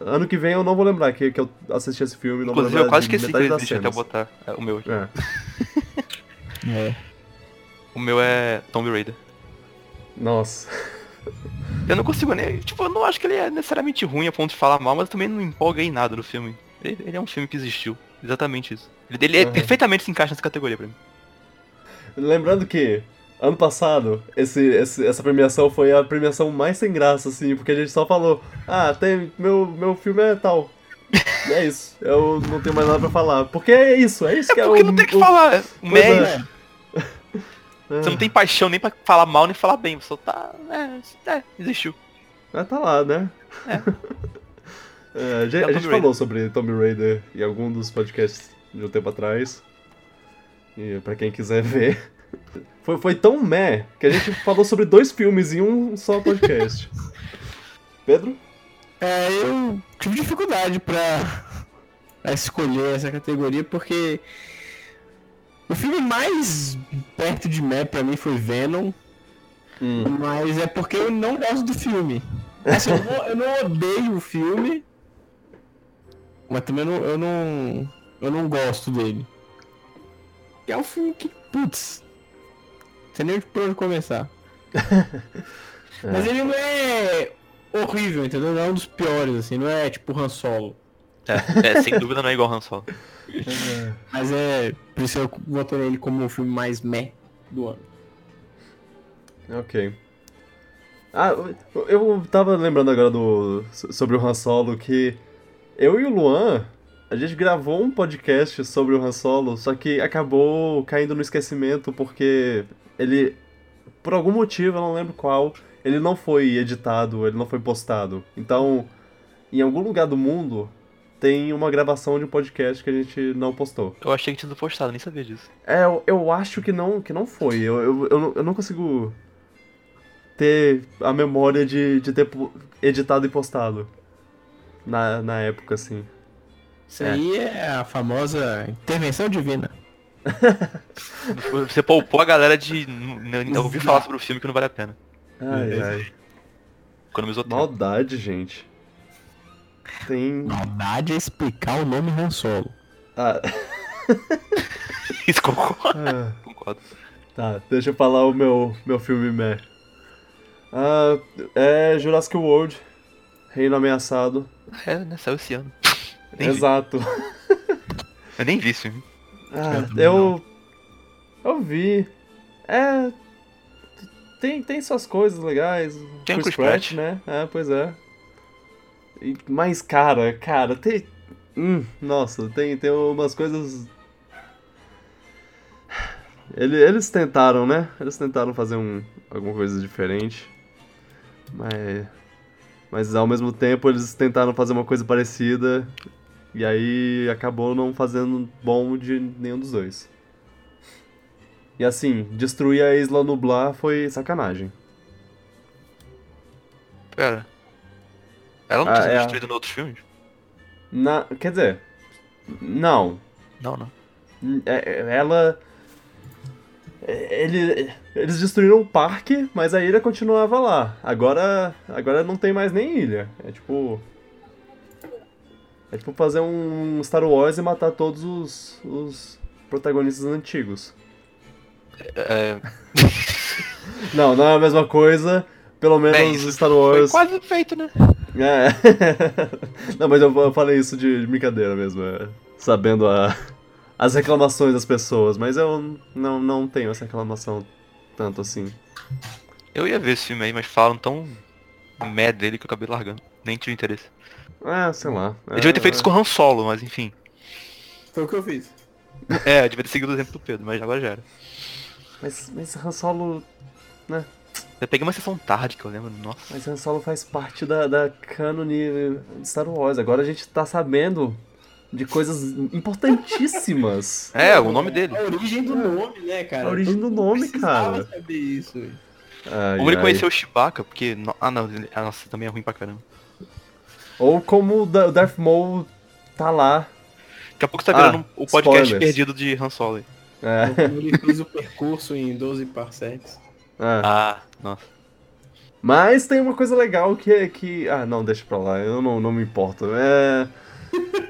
Ano que vem eu não vou lembrar que, que eu assisti esse filme. Não vou Inclusive lembrar eu quase de esqueci que ele existe até eu botar é, o meu aqui. É. É. O meu é Tomb Raider. Nossa. Eu não consigo nem. Tipo, eu não acho que ele é necessariamente ruim a ponto de falar mal, mas eu também não empolga em nada no filme. Ele, ele é um filme que existiu. Exatamente isso. Ele, ele é Uhum. perfeitamente se encaixa nessa categoria pra mim. Lembrando que ano passado, esse, esse- essa premiação foi a premiação mais sem graça, assim, porque a gente só falou, ah, tem, meu, meu filme é tal. É isso. Eu não tenho mais nada pra falar. Porque é isso, é isso que é Porque o. não tem o que falar. Médio. É. Você não tem paixão nem pra falar mal nem falar bem. Você só tá. É, é existiu. Ah, tá lá, né? É, a gente, É a gente Tomb falou sobre Tomb Raider em algum dos podcasts de um tempo atrás. E pra quem quiser ver. Foi, foi tão meh que a gente falou sobre dois filmes em um só podcast. Pedro? É, eu tive dificuldade pra, pra escolher essa categoria porque o filme mais perto de meh pra mim foi Venom, Hum. mas é porque eu não gosto do filme. Assim, eu, não, eu não odeio o filme, mas também eu não, eu não, eu não gosto dele. É um filme que, putz, não sei nem por onde começar. Mas ele não é horrível, entendeu? Não é um dos piores, assim, não é tipo Han Solo. É, é, sem dúvida não é igual Han Solo. Mas é. Por isso eu botei ele como o filme mais meh do ano. Ok. Ah, eu- eu tava lembrando agora do sobre o Han Solo que eu e o Luan, a gente gravou um podcast sobre o Han Solo, só que acabou caindo no esquecimento porque ele, por algum motivo, eu não lembro qual, ele não foi editado, ele não foi postado. Então, em algum lugar do mundo tem uma gravação de um podcast que a gente não postou. Eu achei que tinha sido postado, nem sabia disso. É, eu, eu acho que não, que não foi. Eu, eu, eu, não- eu não consigo ter a memória de, de ter editado e postado. Na, na época, assim. Isso É. aí é a famosa intervenção divina. Você poupou a galera de ouvir falar sobre o filme que não vale a pena. Ai, ai. Economizou tempo. Maldade, gente. Tem. Maldade é explicar o nome Han Solo. Ah, Isso concordo. ah, concordo. tá, deixa eu falar o meu, meu filme meh. Ah, é Jurassic World. Reino Ameaçado. É, né? Saiu esse ano. Nem vi. Exato. Eu nem vi esse filme. Ah, Eu também eu. Vi. É. Tem, tem suas coisas legais. Tem o Chris Chris Pratt. né? É, pois é. Mas, cara, cara, tem. Hum, nossa, tem, tem umas coisas. Ele- Eles tentaram, né? Eles tentaram fazer um, alguma coisa diferente. Mas. Mas ao mesmo tempo eles tentaram fazer uma coisa parecida. E aí acabou não fazendo bom de nenhum dos dois. E assim, destruir a Isla Nublar foi sacanagem. Pera. Ela não Ah, tinha sido é a- destruída em outros filmes? Na, quer dizer, não. Não, não. É- é- Ela. é- Ele, eles destruíram o parque, mas a ilha continuava lá. Agora, agora não tem mais nem ilha. É tipo. É tipo fazer um Star Wars e matar todos os, os protagonistas antigos. É, Não, não é a mesma coisa. Pelo menos isso Star foi Wars. quase feito, né? É. não, mas eu, eu falei isso de, de brincadeira mesmo, é, sabendo a, as reclamações das pessoas, mas eu não, não tenho essa reclamação tanto assim. Eu ia ver esse filme aí, mas falam tão meh dele que eu acabei largando. Nem tive interesse. É, sei lá. Eu devia ter feito isso com o Han Solo, mas enfim. Foi o que eu fiz. É, eu devia ter seguido o exemplo do Pedro, mas agora já era. Mas, mas Han Solo. Eu peguei uma sessão tarde que eu lembro, nossa. Mas Han Solo faz parte da, da cânone de Star Wars. Agora a gente tá sabendo de coisas importantíssimas. É, o nome dele. A origem do nome, né, cara? A origem do nome, precisava cara. saber isso. Ai, ai. conheceu o Chewbacca, porque... Ah, não, ah, nossa, também é ruim pra caramba. Ou como o Da- o Darth Maul tá lá. Daqui a pouco você tá Ah, virando o podcast spoilers. perdido de Han Solo. aí. É. Como ele fez o percurso em 12 parsecs. é. Ah, nossa. Mas tem uma coisa legal que é que. Ah, não, deixa pra lá, eu não, não me importo. É.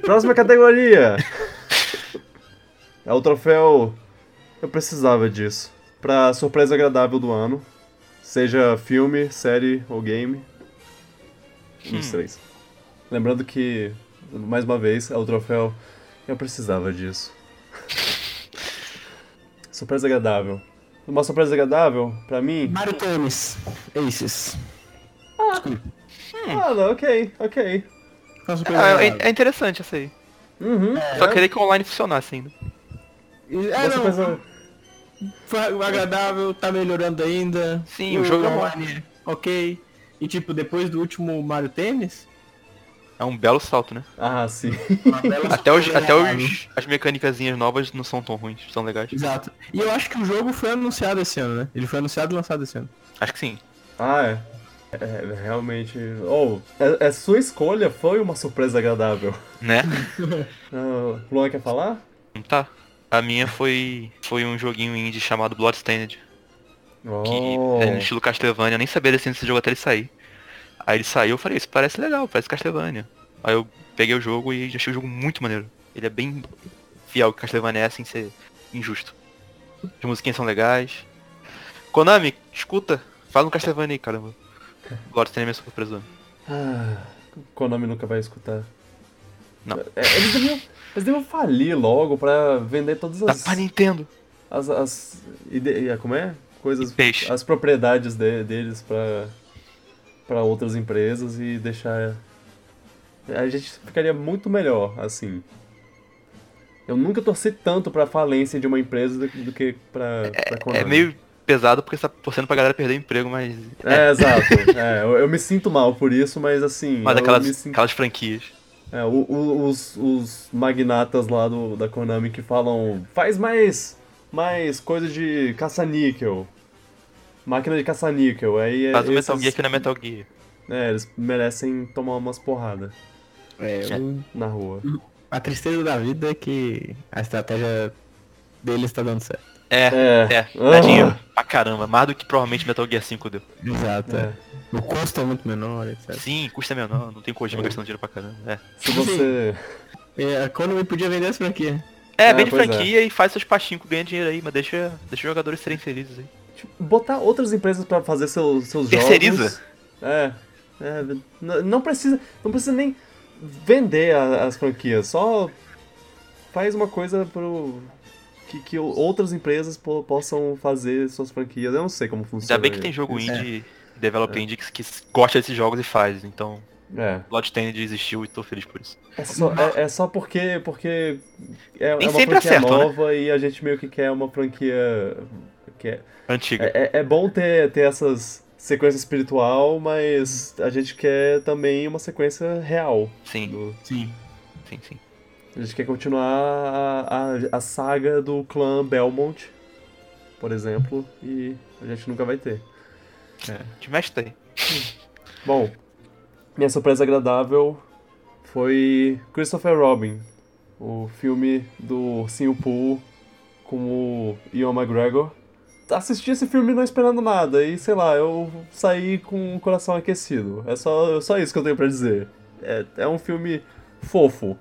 Próxima categoria! É o troféu. Eu precisava disso. Pra surpresa agradável do ano. Seja filme, série ou game. Um dos Hum. três. Lembrando que, mais uma vez, é o troféu. Eu precisava disso. surpresa agradável. Uma surpresa agradável pra mim. Mario Tennis. Aces. Ah, não, ok, ok. Uma surpresa É, é- é interessante essa aí. Uhum. Só queria que o online funcionasse ainda. É, não, surpresa- foi agradável, tá melhorando ainda. Sim, o jogo é online é ok. E tipo, depois do último Mario Tennis, É um belo salto, né? Ah, sim. Até, os, até os, as mecânicazinhas novas não são tão ruins, são legais. Exato. E eu acho que o jogo foi anunciado esse ano, né? Ele foi anunciado e lançado esse ano. Acho que sim. Ah, é. É, realmente. Oh, é, é sua escolha foi uma surpresa agradável. Né? Ah, Luan quer falar? Tá. A minha foi foi um joguinho indie chamado Bloodstained. Que Oh. é no estilo Castlevania, eu nem sabia desse jogo até ele sair. Aí ele saiu, eu falei, isso parece legal, parece Castlevania. Aí eu peguei o jogo e achei o jogo muito maneiro. Ele é bem fiel que Castlevania é sem ser injusto. As musiquinhas são legais. Konami, escuta, fala um Castlevania aí, caramba. Bloodstained é minha surpresa. Ah, Konami nunca vai escutar. Não. É, eles, deviam, eles deviam falir logo pra vender todas Dá as. pra Nintendo. as, as ide- como é? Coisas. Peixe. As propriedades de- deles pra, pra outras empresas e deixar. A gente ficaria muito melhor assim. Eu nunca torci tanto pra falência de uma empresa do, do que pra Konami. É meio pesado porque você tá torcendo pra galera perder emprego, mas. É, exato. É, eu, eu me sinto mal por isso, mas assim. Mas aquelas, sinto- aquelas franquias. É, o- o- os, os magnatas lá do, da Konami que falam faz mais mais coisa de caça-níquel. Máquina de caça-níquel. Aí é Faz o esses- Metal Gear que não é Metal Gear. É, eles merecem tomar umas porradas É, o- na rua. a tristeza da vida é que a estratégia deles tá dando certo. É, É. é, dá dinheiro pra caramba, mais do que provavelmente Metal Gear 5 deu. Exato. É. é. O custo é muito menor, etc. Sim, custa menor, não tem Kojima gastando dinheiro pra caramba. É, Se você. É, a Konami podia vender essa franquia. é É, vende é. franquia e faz seus pastinhos, ganha dinheiro aí, mas deixa, deixa os jogadores serem felizes aí. Tipo, botar outras empresas pra fazer seus, seus Terceiriza? jogos. É. é não precisa. Não precisa nem vender a- as franquias, só faz uma coisa pro. Que, que outras empresas po- possam fazer suas franquias. Eu não sei como funciona. Ainda bem que tem jogo isso. indie, developer indie que, que gosta desses jogos e faz, então É. Bloodstained existiu e tô feliz por isso. É só, é, é só porque, porque é, é Nem uma sempre franquia acertam, né? nova e a gente meio que quer uma franquia. Que é, Antiga. é, é bom ter, ter essas sequência espiritual, mas a gente quer também uma sequência real. Sim, do- Sim. sim, sim. a gente quer continuar a, a, a saga do clã Belmont, por exemplo, e a gente nunca vai ter. Te mexe aí. Bom, minha surpresa agradável foi Christopher Robin, o filme do Ursinho Pooh com o Ian McGregor. Assisti esse filme não esperando nada e, sei lá, eu saí com o coração aquecido. É só, só isso que eu tenho pra dizer. É, é um filme fofo.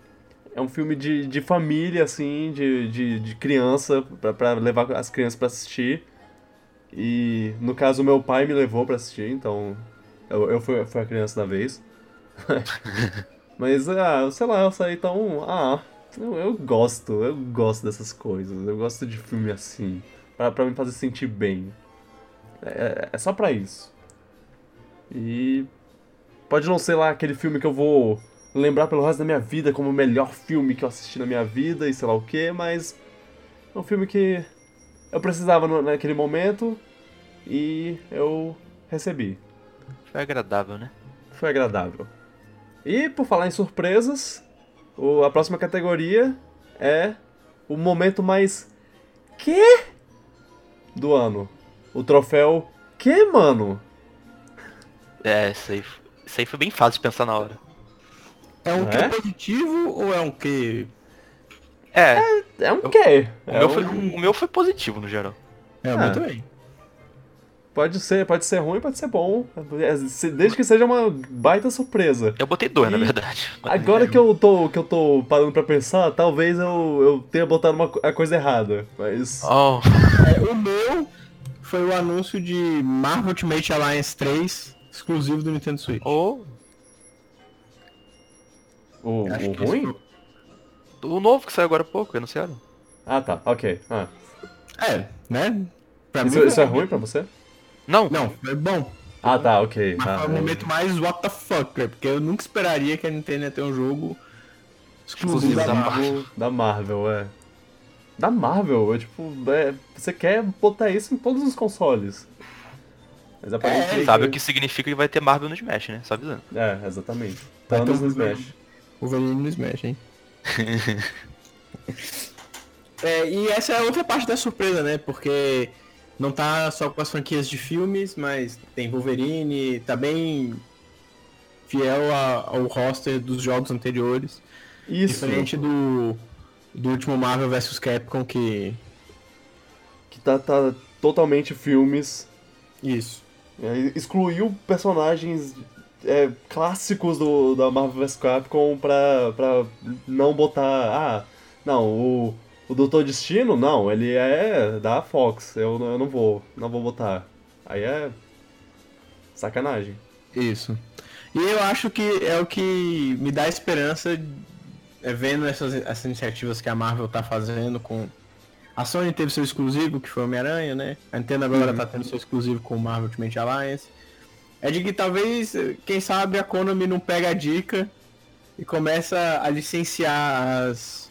É um filme de, de família, assim, de, de, de criança, pra, pra levar as crianças pra assistir. E, no caso, meu pai me levou pra assistir, então eu, eu fui, fui a criança da vez. Mas, ah, sei lá, eu saí tão. Ah, eu, eu gosto, eu gosto dessas coisas. Eu gosto de filme assim. Pra, pra me fazer sentir bem. É, é só pra isso. E. Pode não ser lá aquele filme que eu vou lembrar pelo resto da minha vida como o melhor filme que eu assisti na minha vida e sei lá o que, mas. É um filme que eu precisava naquele momento e eu recebi. Foi agradável, né? Foi agradável. E por falar em surpresas, o- a próxima categoria é o momento mais que do ano. O troféu que, mano? É, isso aí, isso aí foi bem fácil de pensar na hora. É um Não que é? positivo ou é um que. É, É um quê? o, É meu um- foi, o meu foi positivo no geral. É, muito bem. Pode ser, pode ser ruim, pode ser bom. É, Desde que seja uma baita surpresa. Eu botei dois, na E verdade. Agora que eu tô, que eu tô parando pra pensar, talvez eu, eu tenha botado uma, a coisa errada. Mas. Oh, É, o meu foi o anúncio de Marvel Ultimate Alliance 3, exclusivo do Nintendo Switch. oh, O, o ruim? o novo que saiu agora há pouco, anunciaram. Ah, tá, ok. Ah. É, né? Pra Isso, mim, isso é ruim pra você? Não, Não, é bom. Ah, tá, ok. Mas Tá, foi o eu- momento mais what the fuck, né? Porque eu nunca esperaria que a Nintendo ia ter um jogo exclusivo da da Marvel. Marvel, da Marvel, é. Da Marvel, é tipo, é, você quer botar isso em todos os consoles. Mas aparentemente. sabe o que significa que vai ter Marvel no Smash, né? Só avisando. É, exatamente. Thanos no Smash. O Wolverine no Smash, hein? é, e essa é outra parte da surpresa, né? Porque não tá só com as franquias de filmes, mas tem Wolverine, tá bem fiel a- ao roster dos jogos anteriores. Isso, Diferente do, do último Marvel vs Capcom, que. que tá, tá totalmente filmes. Isso. é, excluiu personagens é, clássicos do, da Marvel vs Capcom pra, pra não botar. Ah, não, o, o Doutor Destino, não, ele é da Fox, eu, não- eu não vou, não vou botar. Aí é. sacanagem. Isso. E eu acho que é o que me dá esperança é vendo essas, essas iniciativas que a Marvel tá fazendo com. A Sony teve seu exclusivo, que foi o Homem-Aranha, né? A Nintendo agora tá tendo seu exclusivo com o Marvel Ultimate Alliance. É de que talvez, quem sabe, a Konami não pega a dica e começa a licenciar as,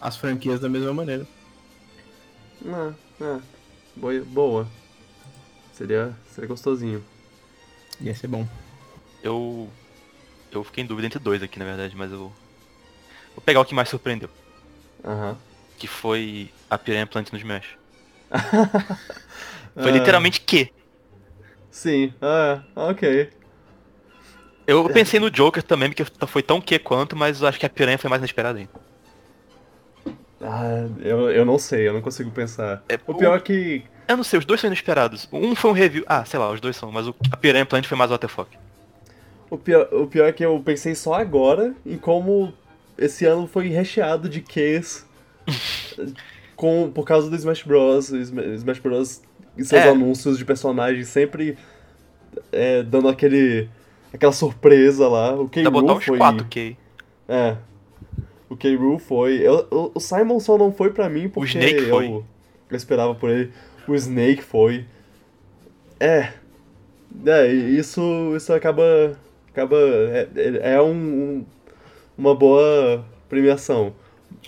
as franquias da mesma maneira. Ah, ah, boa, boa. Seria, seria gostosinho. Ia ser bom. Eu. Eu fiquei em dúvida entre dois aqui, na verdade, mas eu. Vou pegar o que mais surpreendeu. Aham. Que foi a Piranha Plant no Smash. Foi Ah, literalmente que. Sim, ah, ok. Eu pensei no Joker também, porque foi tão que quanto, mas eu acho que a Piranha foi mais inesperada ainda. Ah, eu, eu não sei, eu não consigo pensar. É, O pior é que. Eu não sei, os dois são inesperados. Um foi um review. Ah, sei lá, os dois são, mas o, a Piranha Plant foi mais WTF. O pior, o pior é que eu pensei só agora em como esse ano foi recheado de Ks com, por causa do Smash Bros. O Sma- Smash Bros. e seus É. anúncios de personagens sempre é, dando aquele. aquela surpresa lá. O K. Dá botar uns foi. 4K. É. O K. Rool foi. eu- o, o Simon só não foi pra mim porque Snake eu, foi. eu esperava por ele. O Snake foi. É. É, isso, isso acaba. Acaba. É, é um, um- uma boa premiação.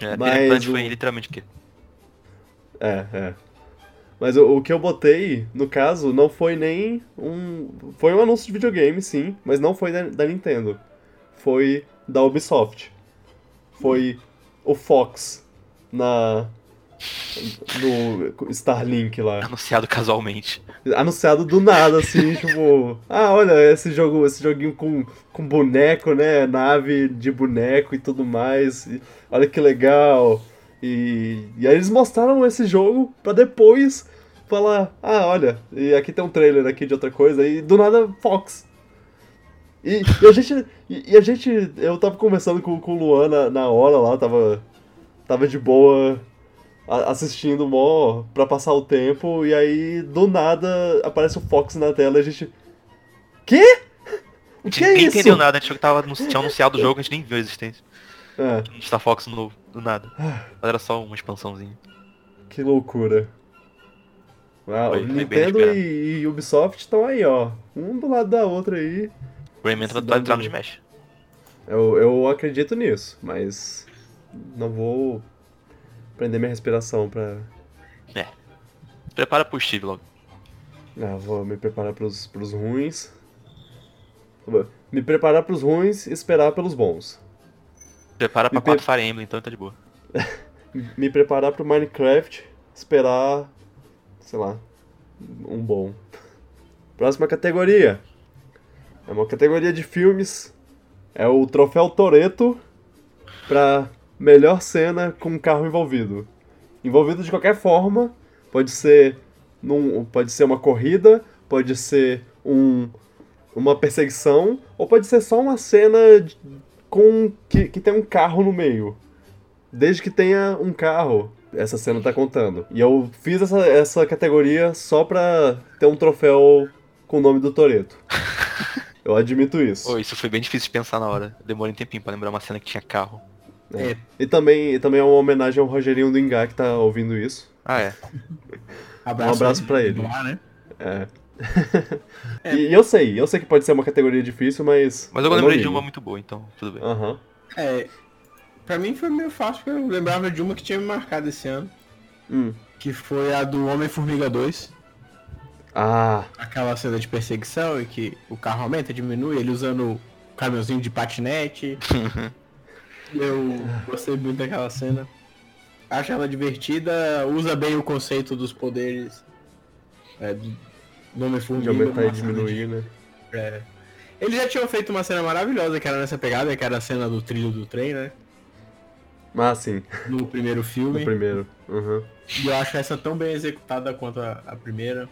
É, Mas o- foi literalmente que. É, é. Mas o, o que eu botei, no caso, não foi nem um. Foi um anúncio de videogame, sim, mas não foi da, da Nintendo. Foi da Ubisoft. Foi o Fox na. no Starlink lá. Anunciado casualmente. Anunciado do nada, assim, tipo. Ah, olha, esse jogo, esse joguinho com, com boneco, né? Nave de boneco e tudo mais. e olha que legal. E, e aí eles mostraram esse jogo pra depois falar, ah, olha, e aqui tem um trailer aqui de outra coisa, e do nada Fox. E, e a gente. E, a gente. Eu tava conversando com, com o Luan na, na hora lá, tava. Tava de boa assistindo mó pra passar o tempo, e aí do nada aparece o Fox na tela e a gente. Quê? O que é Ninguém isso? entendeu nada, a gente tava, tinha anunciado o jogo, a gente nem viu a existência. É, Star Fox novo, do nada. Mas era só uma expansãozinha. que loucura. Ah, Foi- foi Nintendo e, e Ubisoft estão aí, ó. Um do lado da outra aí. O Rayman vai Cidade- entrar no Smash. Eu, eu acredito nisso, mas não vou prender minha respiração pra. Prepara pro Steve logo. Ah, vou me preparar pros, pros ruins. Me preparar pros ruins e esperar pelos bons. Prepara pra Me pe- 4 Fire Emblem, então tá de boa. Me preparar pro Minecraft, esperar. sei lá. um bom. Próxima categoria. É uma categoria de filmes. É o Troféu Toreto pra melhor cena com carro envolvido. Envolvido de qualquer forma. Pode ser num, pode ser uma corrida, pode ser um, uma perseguição, ou pode ser só uma cena de- com que, que tem um carro no meio. Desde que tenha um carro, essa cena tá contando. E eu fiz essa, essa categoria só pra ter um troféu com o nome do Toreto. Eu admito isso. Pô, isso foi bem difícil de pensar na hora. Demorei um tempinho pra lembrar uma cena que tinha carro. E também, e também é uma homenagem ao Rogerinho do Ingá que tá ouvindo isso. Ah, é. Abraço, Um abraço pra ele. Lá, né? É. e eu sei, eu sei que pode ser uma categoria difícil, mas. Mas eu não lembrei de uma muito boa, então tudo bem. Aham. É, pra mim foi meio fácil, porque eu lembrava de uma que tinha me marcado esse ano, Hum. que foi a do Homem-Formiga 2. Ah, Aquela cena de perseguição e que o carro aumenta, diminui, ele usando o caminhãozinho de patinete. eu gostei muito daquela cena. Acho ela divertida, usa bem o conceito dos poderes é, do, do de aumentar e diminuir, né? É. Eles já tinham feito uma cena maravilhosa que era nessa pegada, que era a cena do trilho do trem, né? Ah, sim, No primeiro no filme. primeiro. Uhum. E eu acho essa tão bem executada quanto a, a primeira.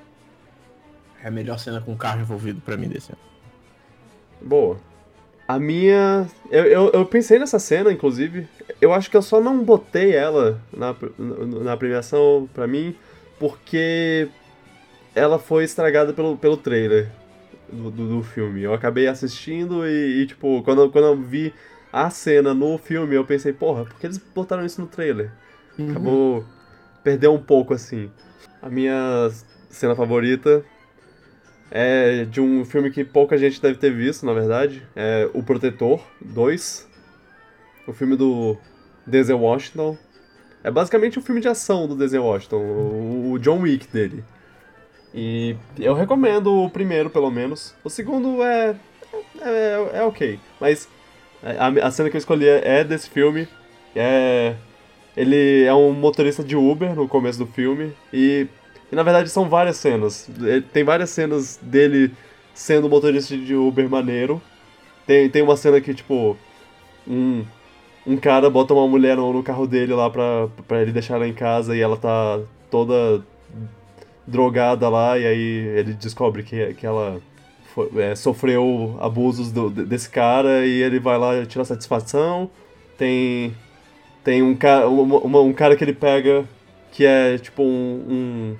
É a melhor cena com o carro envolvido pra mim desse ano. Boa. A minha. Eu, eu, eu pensei nessa cena, inclusive. Eu acho que eu só não botei ela na, na premiação pra mim, porque ela foi estragada pelo, pelo trailer do, do, do filme. Eu acabei assistindo e, e, tipo, quando, quando eu vi a cena no filme, eu pensei, porra, por que eles botaram isso no trailer? Acabou. Perdeu um pouco assim. A minha cena favorita é de um filme que pouca gente deve ter visto, na verdade. É O Protetor 2. O filme do Denzel Washington. É basicamente um filme de ação do Denzel Washington, o, o John Wick dele. E eu recomendo o primeiro, pelo menos. O segundo é. é, é ok. Mas a, a cena que eu escolhi é desse filme. É. Ele é um motorista de Uber no começo do filme. E e na verdade são várias cenas. Eh, Tem várias cenas dele sendo motorista de Uber maneiro. Tem, tem uma cena que, tipo, um, um cara bota uma mulher no, no carro dele lá pra, pra ele deixar ela em casa e ela tá toda drogada lá, e aí ele descobre que, que ela foi- é, sofreu abusos do- de- desse cara e ele vai lá tirar satisfação. Tem, tem um, ca, uma- um cara que ele pega que é tipo um, um,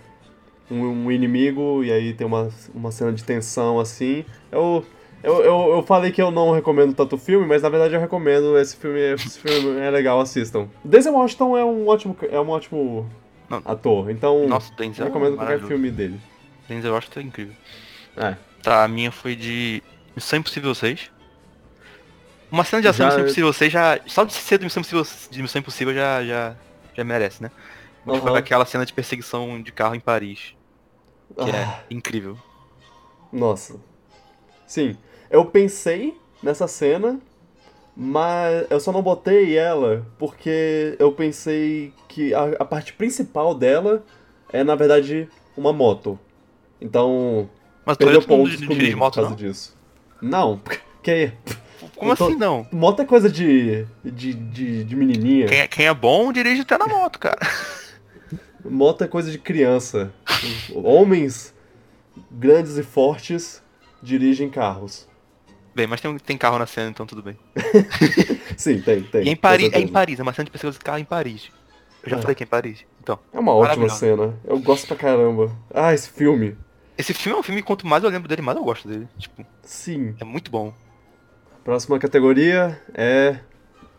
um, um inimigo, e aí tem uma, uma cena de tensão assim. Eu, eu, eu, eu falei que eu não recomendo tanto o filme, mas na verdade eu recomendo. Esse filme, esse filme é legal, assistam. Denzel Washington é um ótimo, é um ótimo Não. ator, então Nossa, o eu é recomendo qualquer filme dele. Denzel Washington é incrível. É. Tá, a minha foi de Missão Impossível 6. Uma cena de ação Já- de Missão Impossível 6 já. Só de ser de Missão Impossível, de Missão Impossível já, já, já merece, né? Mas foi Aham. aquela cena de perseguição de carro em Paris. Que Ah. é incrível. Nossa. Sim, eu pensei nessa cena, mas eu só não botei ela porque eu pensei que a, a parte principal dela é, na verdade, uma moto. Então, Mas tu perdeu mundo pontos de, comigo por moto, causa não? disso. Não, que Como tô- assim não? moto é coisa de, de, de, de menininha. Quem é, quem é bom dirige até na moto, cara. Moto é coisa de criança. Homens grandes e fortes dirigem carros. Bem, mas tem, tem carro na cena, então tudo bem. Sim, tem, tem. E é em Paris, é em. Paris, é uma cena de perseguição de carro em Paris. Eu já Ah. falei que é em Paris. Então, É uma ótima cena. Eu gosto pra caramba. Ah, esse filme. esse filme é um filme que quanto mais eu lembro dele, mais eu gosto dele. Tipo, Sim. é muito bom. Próxima categoria é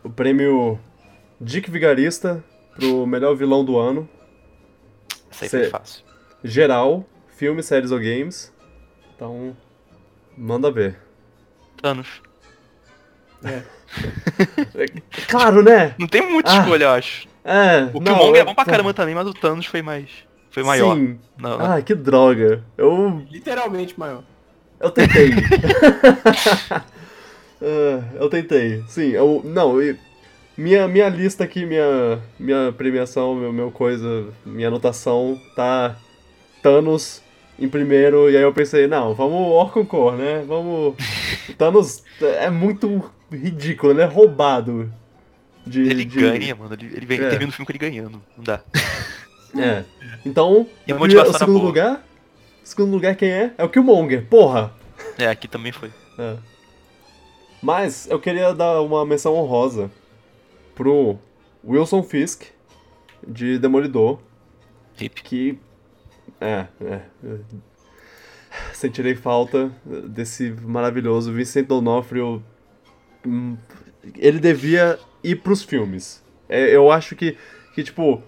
o prêmio Dick Vigarista pro melhor vilão do ano. Isso aí Cê- foi fácil. Geral, filmes, séries ou games. Então, manda ver. Thanos. Claro, né? Não tem muita Ah, escolha, eu acho. É. O não, Killmonger é eu- bom pra caramba também, mas o Thanos foi mais. Foi maior. Sim. Não, não. Ah, que droga. Eu Literalmente maior. Eu tentei. Ah, eu tentei. Sim, eu. Não, e- minha, minha lista aqui, minha, minha premiação, meu, meu coisa, minha anotação tá Thanos em primeiro, e aí eu pensei, não, vamos Orconcor, né? Vamos. Thanos é muito ridículo, ele é roubado. De, Ele de- ganha, mano. Ele, ele vem, É. termina o filme com ele ganhando. Não dá. É. Então, E a o, primeiro- segundo boa. lugar? Segundo lugar quem é? É o Killmonger, porra! É, aqui também foi. É. Mas eu queria dar uma menção honrosa pro Wilson Fisk, de Demolidor, Hip. que. É, é. é. Sentirei falta desse maravilhoso Vincent D'Onofrio. Hum, Ele devia ir pros filmes. É, eu acho que, que, tipo.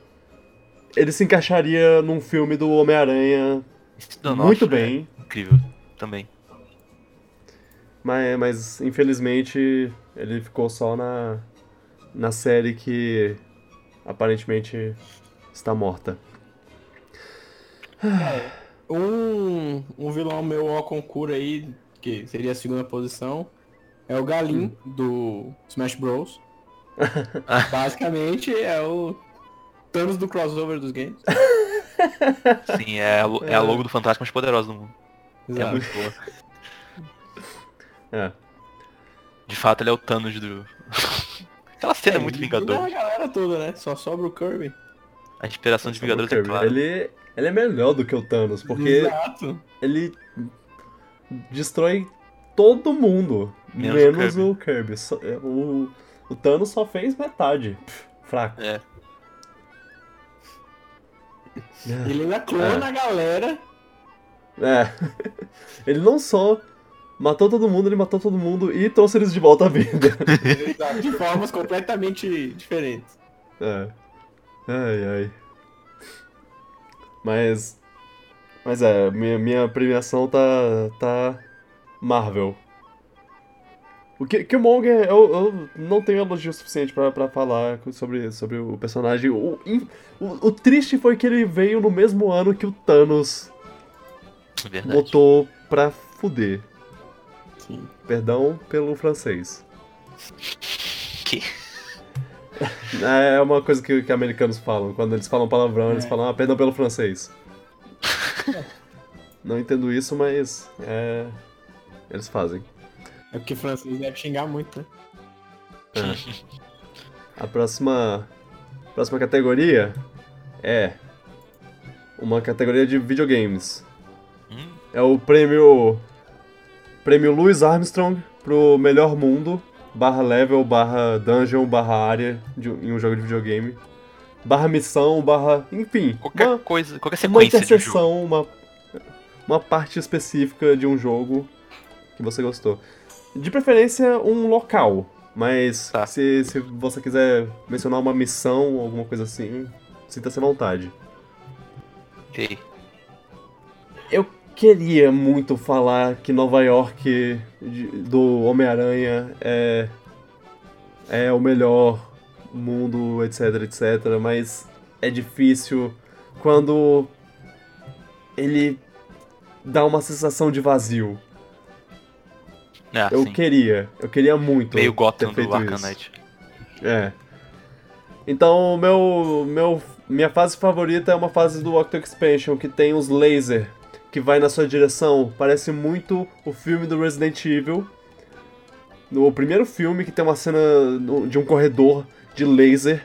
ele se encaixaria num filme do Homem-Aranha muito é bem, Incrível, também. mas, mas infelizmente ele ficou só na, na série que aparentemente está morta. Um, um vilão meu ao concurso aí, que seria a segunda posição, é o Galim do Smash Bros. Basicamente é o Thanos do crossover dos games. Sim, é, a é a logo do Fantástico mais poderosa do mundo. É Exato. muito boa. É. De fato, ele é o Thanos do. Aquela cena é muito ele Vingador. a galera toda, né? Só sobra o Kirby. A inspiração de Vingadores é Kirby. clara. Ele, ele é melhor do que o Thanos, porque Exato. ele destrói todo mundo, Menos menos, o o Kirby. Só- é, O, o Thanos só fez metade. Fraco. É. Ele ainda clona a galera. É. Ele não só matou todo mundo, ele matou todo mundo e trouxe eles de volta à vida. De formas completamente diferentes. É. Ai, ai. Mas. Mas é, minha, minha premiação tá. tá. Marvel. O que, Killmonger, eu, eu não tenho elogio suficiente pra, pra falar sobre, sobre o personagem. O, in- o, o triste foi que ele veio no mesmo ano que o Thanos Verdade. botou pra fuder. Sim. Perdão pelo francês. Que? É uma coisa que, que americanos falam. Quando eles falam palavrão, eles É. falam, ah, perdão pelo francês. Não entendo isso, mas é. Eles fazem. É porque francês deve xingar muito, né? A próxima. Próxima categoria é. Uma categoria de videogames. Hum, É o prêmio. Prêmio Louis Armstrong pro melhor mundo, barra level, barra dungeon, barra área de, em um jogo de videogame. Barra missão, barra. Enfim. qualquer uma- coisa, qualquer uma sequência um jogo. interseção, uma, uma parte específica de um jogo que você gostou. De preferência, um local. Mas Tá. se, se você quiser mencionar uma missão ou alguma coisa assim, sinta-se à vontade. Ok. Eu queria muito falar que Nova York de- do Homem-Aranha é, é o melhor mundo, etc, etc, mas é difícil quando ele dá uma sensação de vazio. É, eu sim. queria, eu queria muito Meio ter Gotham feito do Arkham. Knight. É. Então, meu, meu, minha fase favorita é uma fase do Octo Expansion, que tem os laser, que vai na sua direção. Parece muito o filme do Resident Evil. No primeiro filme, que tem uma cena no- de um corredor de laser,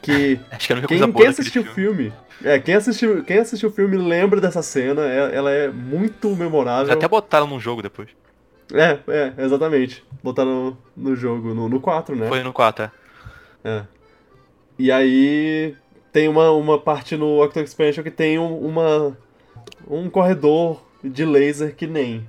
que Acho que é a única quem, coisa boa quem assistiu o filme. filme... É, quem assistiu, quem assistiu o filme lembra dessa cena, é- ela é muito memorável. Até botaram num jogo depois. É, é, exatamente. Botaram no jogo, no, no 4, né? Foi no 4, é. É. E aí tem uma, uma parte no Octo Expansion que tem um, uma, um corredor de laser que nem.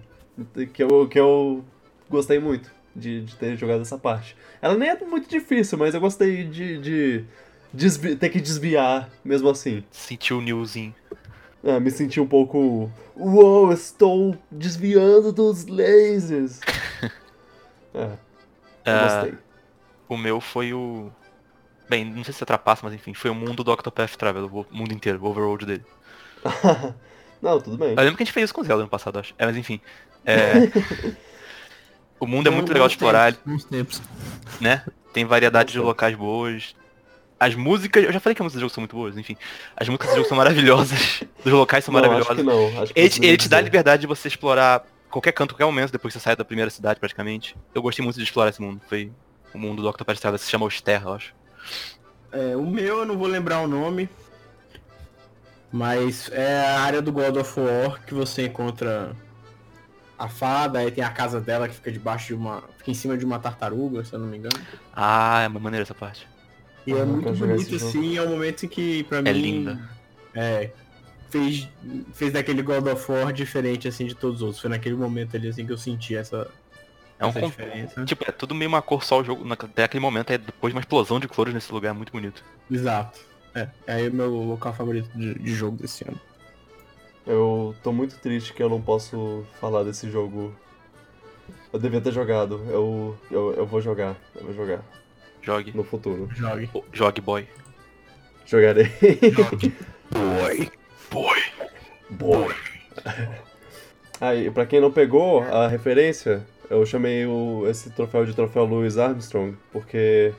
Que eu, que eu gostei muito de, de ter jogado essa parte. Ela nem é muito difícil, mas eu gostei de, de desvi- ter que desviar mesmo assim. Sentiu o newzinho. É, me senti um pouco. Uou, estou desviando dos lasers. é, Ah, gostei. O meu foi o. Bem, não sei se ultrapassa, mas enfim, foi o mundo do Octopath Traveler, o mundo inteiro, o overworld dele. Não, tudo bem. Eu lembro que a gente fez isso com o Zelda ano passado, acho. É, mas enfim. É... o mundo é muito legal de explorar, Uns tempos. né? Tem variedade de locais boas. As músicas, eu já falei que as músicas do jogo são muito boas, enfim. As músicas do jogo são maravilhosas. Os locais são não, acho maravilhosos. que não. Acho que Ele, ele te dá a liberdade de você explorar qualquer canto, qualquer momento, depois que você sai da primeira cidade, praticamente. Eu gostei muito de explorar esse mundo. Foi o mundo do Octopath Traveler, se chama Osterra, eu acho. É, o meu eu não vou lembrar o nome. Mas é a área do God of War que você encontra a fada, aí tem a casa dela que fica debaixo de uma. fica em cima de uma tartaruga, se eu não me engano. Ah, é uma maneira essa parte. E Ah, é muito bonito assim, é um momento em que pra mim. É linda. É. Fez, fez daquele God of War diferente assim de todos os outros. Foi naquele momento ali assim que eu senti essa, É um essa diferença. Tipo, é tudo meio uma cor só o jogo. na- Até aquele momento, é depois de uma explosão de cores nesse lugar, é muito bonito. Exato. É, é aí o meu local favorito de, de jogo desse ano. Eu tô muito triste que eu não posso falar desse jogo. Eu devia ter jogado. Eu, eu, eu vou jogar. Eu vou jogar Jogue. no futuro. Jogue. Jogue, boy. Jogarei. Boy. Boy. Boa. Aí, pra quem não pegou a referência, eu chamei o, esse troféu de troféu Louis Armstrong, porque.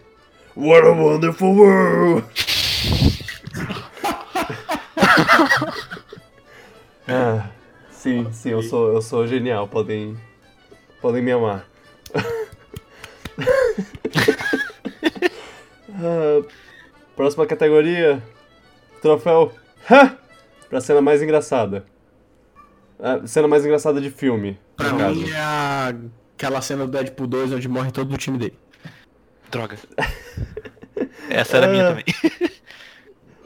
What a wonderful world! ah, sim, sim, eu sou, eu sou genial, podem. podem me amar. Ah, próxima categoria: troféu. Ha! Pra cena mais engraçada. A cena mais engraçada de filme, Pra no caso. mim é a- aquela cena do Deadpool 2 onde morre todo o time dele. Droga. Essa era a minha Ah. também.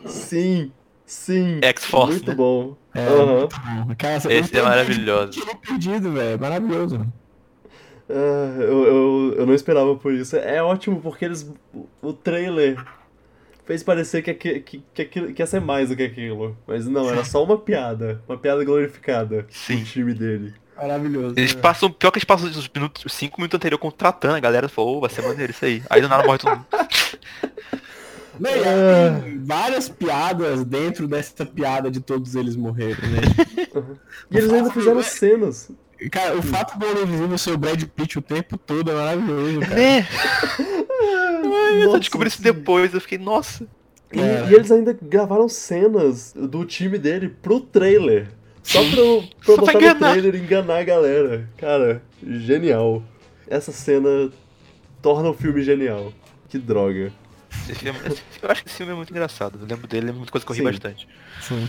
Sim, sim. X-Force, Muito né? bom. É, Aham. muito bom. Cena- Esse é maravilhoso. Tiro perdido, velho. Maravilhoso. Ah, eu, eu, eu não esperava por isso. É ótimo porque eles. o- O trailer fez parecer que, que, que, aquilo, que ia ser mais do que aquilo. Mas não, era só uma piada. Uma piada glorificada. Sim. Do time dele. Maravilhoso. Eles né? passam, pior que eles passam os minutos, os 5 minutos anteriores contratando a galera, falou, ô, vai ser maneiro isso aí. Aí do nada morre todo mundo. Não, e Ah. tem várias piadas dentro dessa piada de todos eles morrerem, né? E eles ainda fizeram cenas. Cara, o fato do Homem Invisível ser o Brad Pitt o tempo todo é maravilhoso, cara. É, eu Nossa, descobri isso depois, eu fiquei, nossa. E, É. e eles ainda gravaram cenas do time dele pro trailer. Só pra, eu- pra eu Só pra botar no trailer e enganar a galera. Cara, genial. Essa cena torna o filme genial. Que droga. Esse filme, esse- eu acho que esse filme é muito engraçado. Eu lembro dele, é muita coisa que eu ri Sim. bastante. Sim.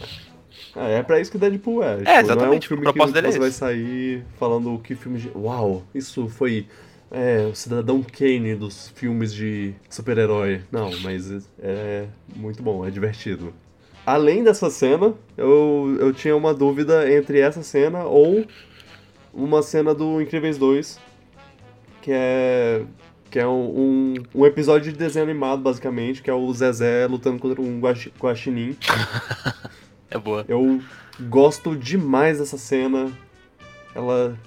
Ah, é pra isso que Deadpool é. Tipo, Não é um exatamente, filme o propósito que dele é você vai esse. sair falando que filme... ge- Uau, isso foi é, o Cidadão Kane dos filmes de super-herói. Não, mas é muito bom, é divertido. Além dessa cena, eu, eu tinha uma dúvida entre essa cena ou uma cena do Incríveis 2, que é que é um, um, um episódio de desenho animado, basicamente, que é o Zezé lutando contra um guaxi- guaxinim. É boa. Eu gosto demais dessa cena. Ela.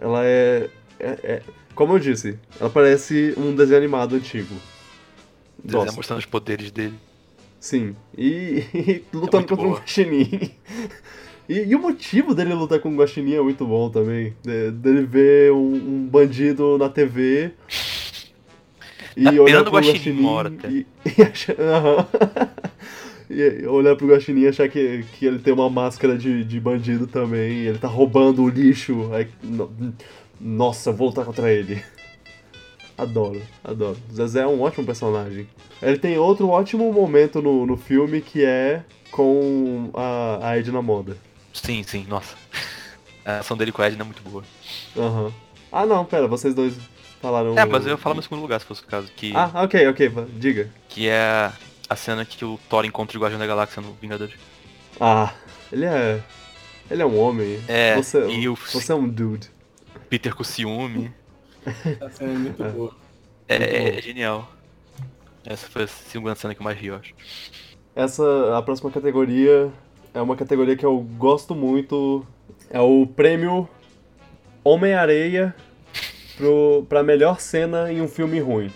Ela é, é- é- Como eu disse, ela parece um desenho animado antigo. Desenho Gosto. mostrando os poderes dele. Sim. E, e lutando muito contra um boa. guaxinim. E, e o motivo dele lutar com um guaxinim é muito bom também. De- dele ver um, um bandido na TV. E Tá olhar pro guaxinim até. e, e achar... E olhar pro guaxinim e achar que, que ele tem uma máscara de, de bandido também. e ele tá roubando o lixo. Aí, no- nossa, vou lutar contra ele. Adoro, adoro. Zezé é um ótimo personagem. Ele tem outro ótimo momento no, no filme que é com a, a Edna Moda. Sim, sim, nossa. A ação dele com a Edna é muito boa. Aham. Ah não, pera, vocês dois falaram. É, mas eu ia falar no segundo lugar, se fosse o caso. Que, Ah, ok, ok, diga. que é a cena que o Thor encontra o Guardião da Galáxia no Vingadores. Ah, ele é. Ele é um homem. É, você, e o você é um dude. Peter com ciúme. Essa cena é muito É. boa. É, Muito é bom. genial. Essa foi a segunda cena que eu mais ri, eu acho. Essa, a próxima categoria é uma categoria que eu gosto muito. É o prêmio Homem-Areia pro, pra melhor cena em um filme ruim.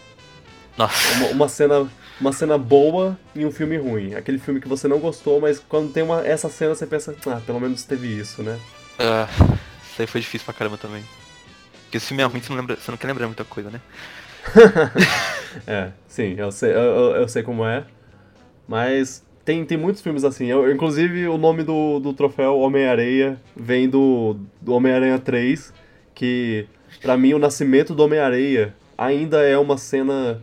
Nossa. Uma, uma cena, uma cena boa em um filme ruim. Aquele filme que você não gostou, mas quando tem uma, essa cena você pensa, ah, pelo menos teve isso, né? Ah, isso aí foi difícil pra caramba também. Porque se filme é ruim, você não, lembra, você não quer lembrar muita coisa, né? É, sim, eu sei, eu, eu- eu sei como é. Mas tem, tem muitos filmes assim. Eu, inclusive, o nome do, do troféu Homem-Areia vem do, do Homem-Aranha 3, que pra mim o nascimento do Homem-Areia ainda é uma cena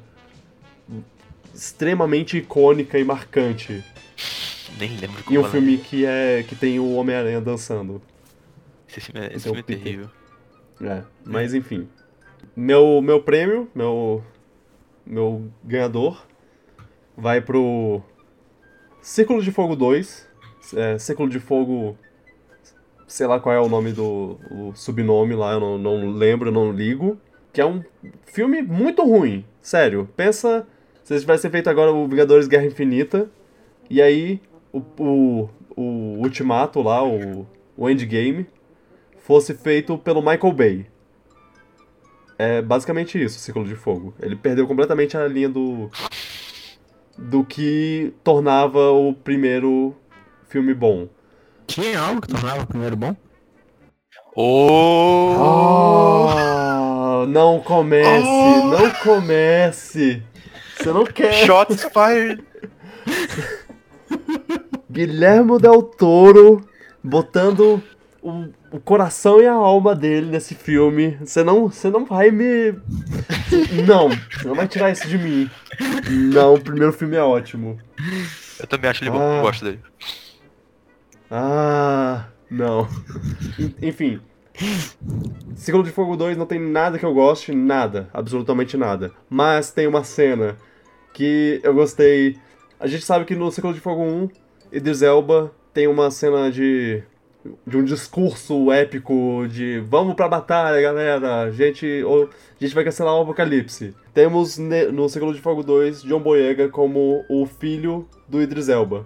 extremamente icônica e marcante. Nem lembro Em como um ela- filme que é que tem o Homem-Aranha dançando. Esse filme é, esse filme é terrível. É, mas enfim. Meu, meu prêmio, meu, meu ganhador, vai pro Círculo de Fogo 2. É, Círculo de Fogo, sei lá qual é o nome do o subnome lá, eu não, não lembro, não ligo. Que é um filme muito ruim, sério. Pensa, se eles tivessem feito agora o Vingadores Guerra Infinita, e aí o, o, o Ultimato lá, o, o Endgame, fosse feito pelo Michael Bay. É basicamente isso, Ciclo de Fogo. Ele perdeu completamente a linha do. Do que tornava o primeiro filme bom. Tinha algo que tornava o primeiro bom? Oh! Oh, não comece, Oh! não comece. Você não quer. Shots fired! Guilhermo Del Toro botando o, o coração e a alma dele nesse filme. Você não, você não vai me. Não, você não vai tirar isso de mim. Não, o primeiro filme é ótimo. Eu também acho ele bom, Ah. eu gosto dele. Ah, não. En- Enfim. Ciclo de Fogo 2 não tem nada que eu goste, nada, absolutamente nada. Mas tem uma cena que eu gostei. A gente sabe que no Ciclo de Fogo 1, Idris Elba tem uma cena de de um discurso épico de vamos pra batalha, galera, a gente, ou- a gente vai cancelar o apocalipse. Temos no Ciclo de Fogo 2 John Boyega como o filho do Idris Elba.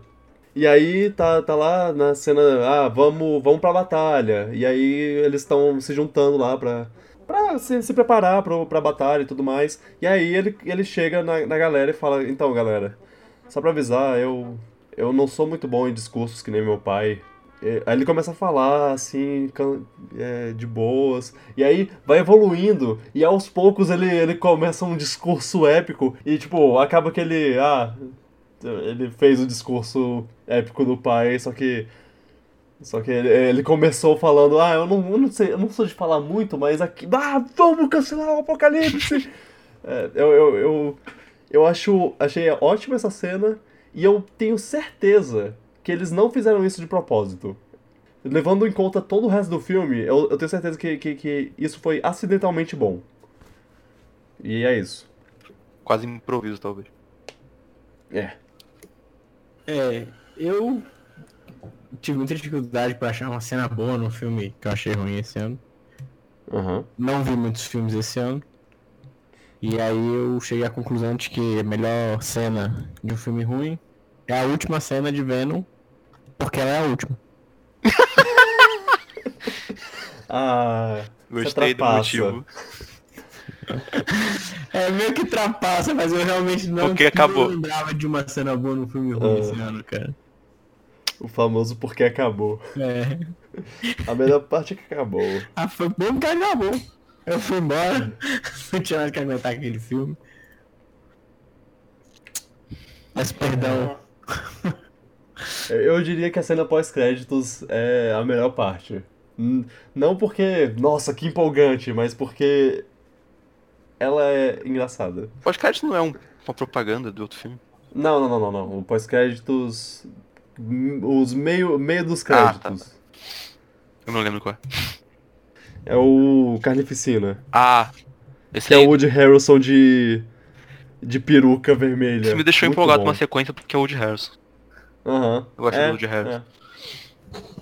E aí tá, tá lá na cena, ah, vamos, vamos pra batalha. E aí eles estão se juntando lá pra, pra se, se preparar pro, pra batalha e tudo mais. E aí ele, ele chega na, na galera e fala, então galera, só pra avisar, eu, eu não sou muito bom em discursos que nem meu pai. E- Aí ele começa a falar assim, é, de boas, e aí vai evoluindo, e aos poucos ele, ele começa um discurso épico, e tipo, acaba que ele, ah, ele fez o discurso épico do pai, só que. Só que ele, ele começou falando, ah, eu não, eu não sei, eu não sou de falar muito, mas aqui. Ah, vamos cancelar o apocalipse! É, eu, eu, eu, eu acho. Achei ótima essa cena e eu tenho certeza que eles não fizeram isso de propósito. Levando em conta todo o resto do filme, eu, eu tenho certeza que, que, que isso foi acidentalmente bom. E é isso. Quase improviso, talvez. É. É, eu tive muita dificuldade pra achar uma cena boa no filme que eu achei ruim esse ano. Aham. Não vi muitos filmes esse ano. E aí eu cheguei à conclusão de que a melhor cena de um filme ruim é a última cena de Venom, porque ela é a última. Ah. Gostei do motivo. É meio que trapaça, mas eu realmente não, Porque acabou. não lembrava de uma cena boa no filme ruim Ah. esse ano, cara. O famoso porque acabou. É. A melhor parte é que acabou. Ah, foi bom que acabou. Eu fui embora. Não tinha mais que aguentar aquele filme. Mas perdão. Eu diria que a cena pós-créditos é a melhor parte. Não porque, nossa, que empolgante, mas porque ela é engraçada. Pós-crédito não é um- uma propaganda do outro filme. Não, não, não, não, não. O pós-créditos. Os meio, meio dos Ah, tá, créditos. Eu não lembro qual é. É o Carnificina. Ah, esse Que é aí o Woody Harrelson de. de peruca vermelha. isso me deixou Muito empolgado bom. com uma sequência porque é o Woody Harrison. Aham. Eu gosto É, do Woody Harrelson.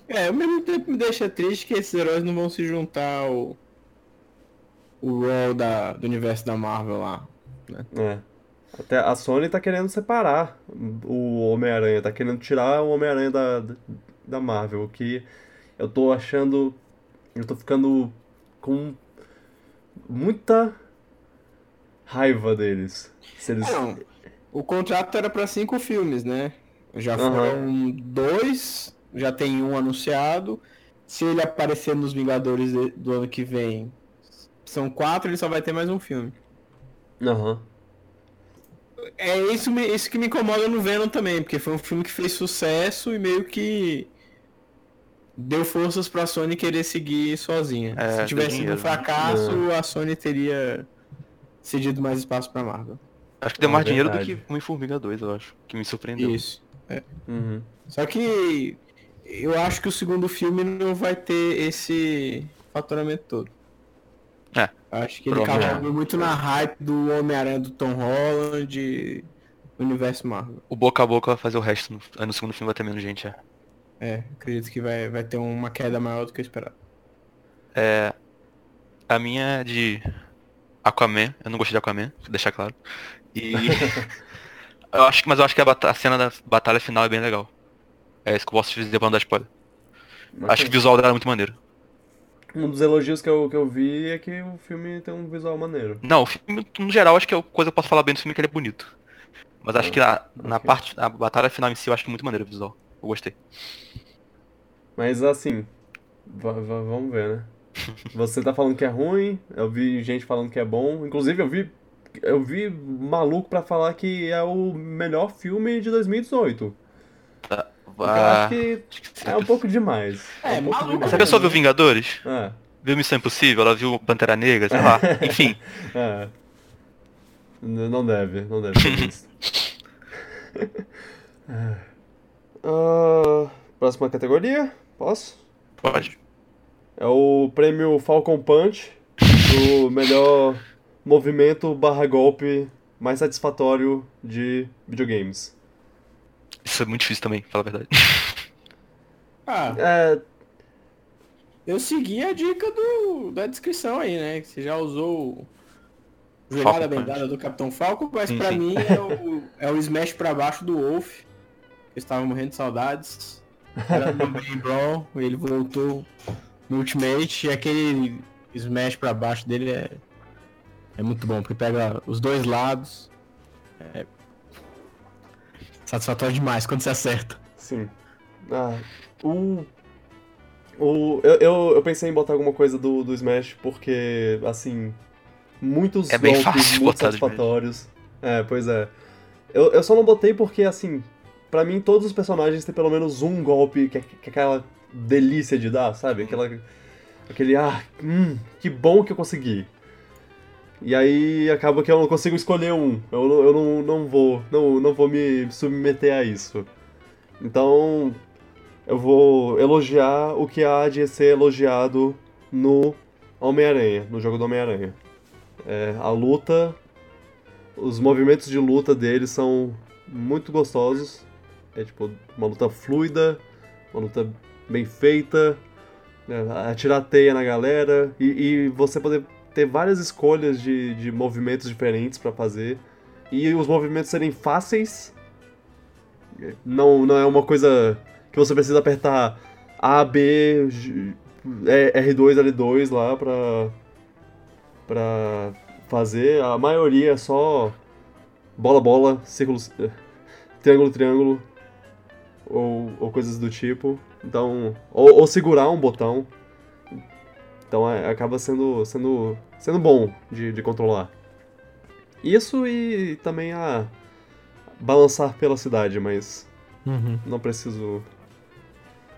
é. É, ao mesmo tempo me deixa triste que esses heróis não vão se juntar ao. O rol da, do universo da Marvel lá. É. Até a Sony tá querendo separar o Homem-Aranha, tá querendo tirar o Homem-Aranha da, da Marvel, o que eu tô achando. Eu tô ficando com muita raiva deles. Se eles. Não, o contrato era pra cinco filmes, né? Já Aham. foram dois, já tem um anunciado. Se ele aparecer nos Vingadores do ano que vem, são quatro, ele só vai ter mais um filme. Aham. É isso, isso que me incomoda no Venom também, porque foi um filme que fez sucesso e meio que deu forças pra Sony querer seguir sozinha. É, Se tivesse sido um né? fracasso, a Sony teria cedido mais espaço pra Marvel. Acho que deu mais dinheiro do que Homem-Formiga 2, eu acho. Que me surpreendeu. Isso. Uhum. Só que eu acho que o segundo filme não vai ter esse faturamento todo. É, Acho que ele cavalgou muito na hype do Homem-Aranha do Tom Holland e do universo Marvel. O boca a boca vai fazer o resto. No, no segundo filme vai ter menos gente, é. É, acredito que vai, vai ter uma queda maior do que eu esperava. É. A minha é de. Aquaman, eu não gostei de Aquaman, deixar claro. E. eu acho que, mas eu acho que a, a cena da batalha final é bem legal. É isso que eu posso te dizer pra não dar spoiler. Acho que o visual dela é muito maneiro. Um dos elogios que eu, que eu vi é que o filme tem um visual maneiro. Não, o filme, no geral, acho que é a coisa que eu posso falar bem do filme é que ele é bonito. Mas acho que na, na ok. parte, a batalha final em si, eu acho muito maneiro o visual. Eu gostei. Mas assim, va- va- vamos ver, né? Você tá falando que é ruim, eu vi gente falando que é bom. Inclusive eu vi eu vi maluco pra falar que é o melhor filme de 2018. Eu Ah, acho que acho que é um pouco demais. É, um pouco maluco. demais. Essa pessoa viu Vingadores? É, Viu Missão Impossível? Ela viu Pantera Negra? Sei lá. Enfim. é. Não deve, não deve ser isso. Ah, próxima categoria? Posso? Pode. É o prêmio Falcon Punch do melhor movimento barra golpe mais satisfatório de videogames. Isso é muito difícil também, fala a verdade. Ah, É, eu segui a dica do, da descrição aí, né? Que você já usou o Jogada Punch. do Capitão Falcon, mas Sim, pra sim. mim é o, é o Smash pra baixo do Wolf. Eu estava morrendo de saudades. Era do Brain Brawl, ele voltou no Ultimate e aquele Smash pra baixo dele é, é muito bom, porque pega os dois lados. É satisfatório demais quando você acerta. sim. Ah, o. O, eu, eu, eu pensei em botar alguma coisa do, do Smash porque, assim, muitos É bem golpes fácil muito satisfatórios. É, pois é. Eu, eu só não botei porque, assim, pra mim todos os personagens têm pelo menos um golpe que é, que é aquela delícia de dar, sabe? Aquela, aquele, ah, hum, que bom que eu consegui. E aí acaba que eu não consigo escolher um. Eu, eu não, não vou, não, não vou me submeter a isso. Então, eu vou elogiar o que há de ser elogiado no Homem-Aranha, no jogo do Homem-Aranha. É, a luta, os movimentos de luta dele são muito gostosos. É tipo uma luta fluida, uma luta bem feita, né, atirar teia na galera e, e você poder ter várias escolhas de, de movimentos diferentes pra fazer e os movimentos serem fáceis. Não, não é uma coisa que você precisa apertar A, B, G- é, R2, L2 lá pra, pra fazer. A maioria é só bola, bola, círculo, triângulo, triângulo ou, ou coisas do tipo. Então, ou, ou segurar um botão. Então é, acaba sendo, sendo, sendo bom de, de controlar. Isso e também a balançar pela cidade, mas não preciso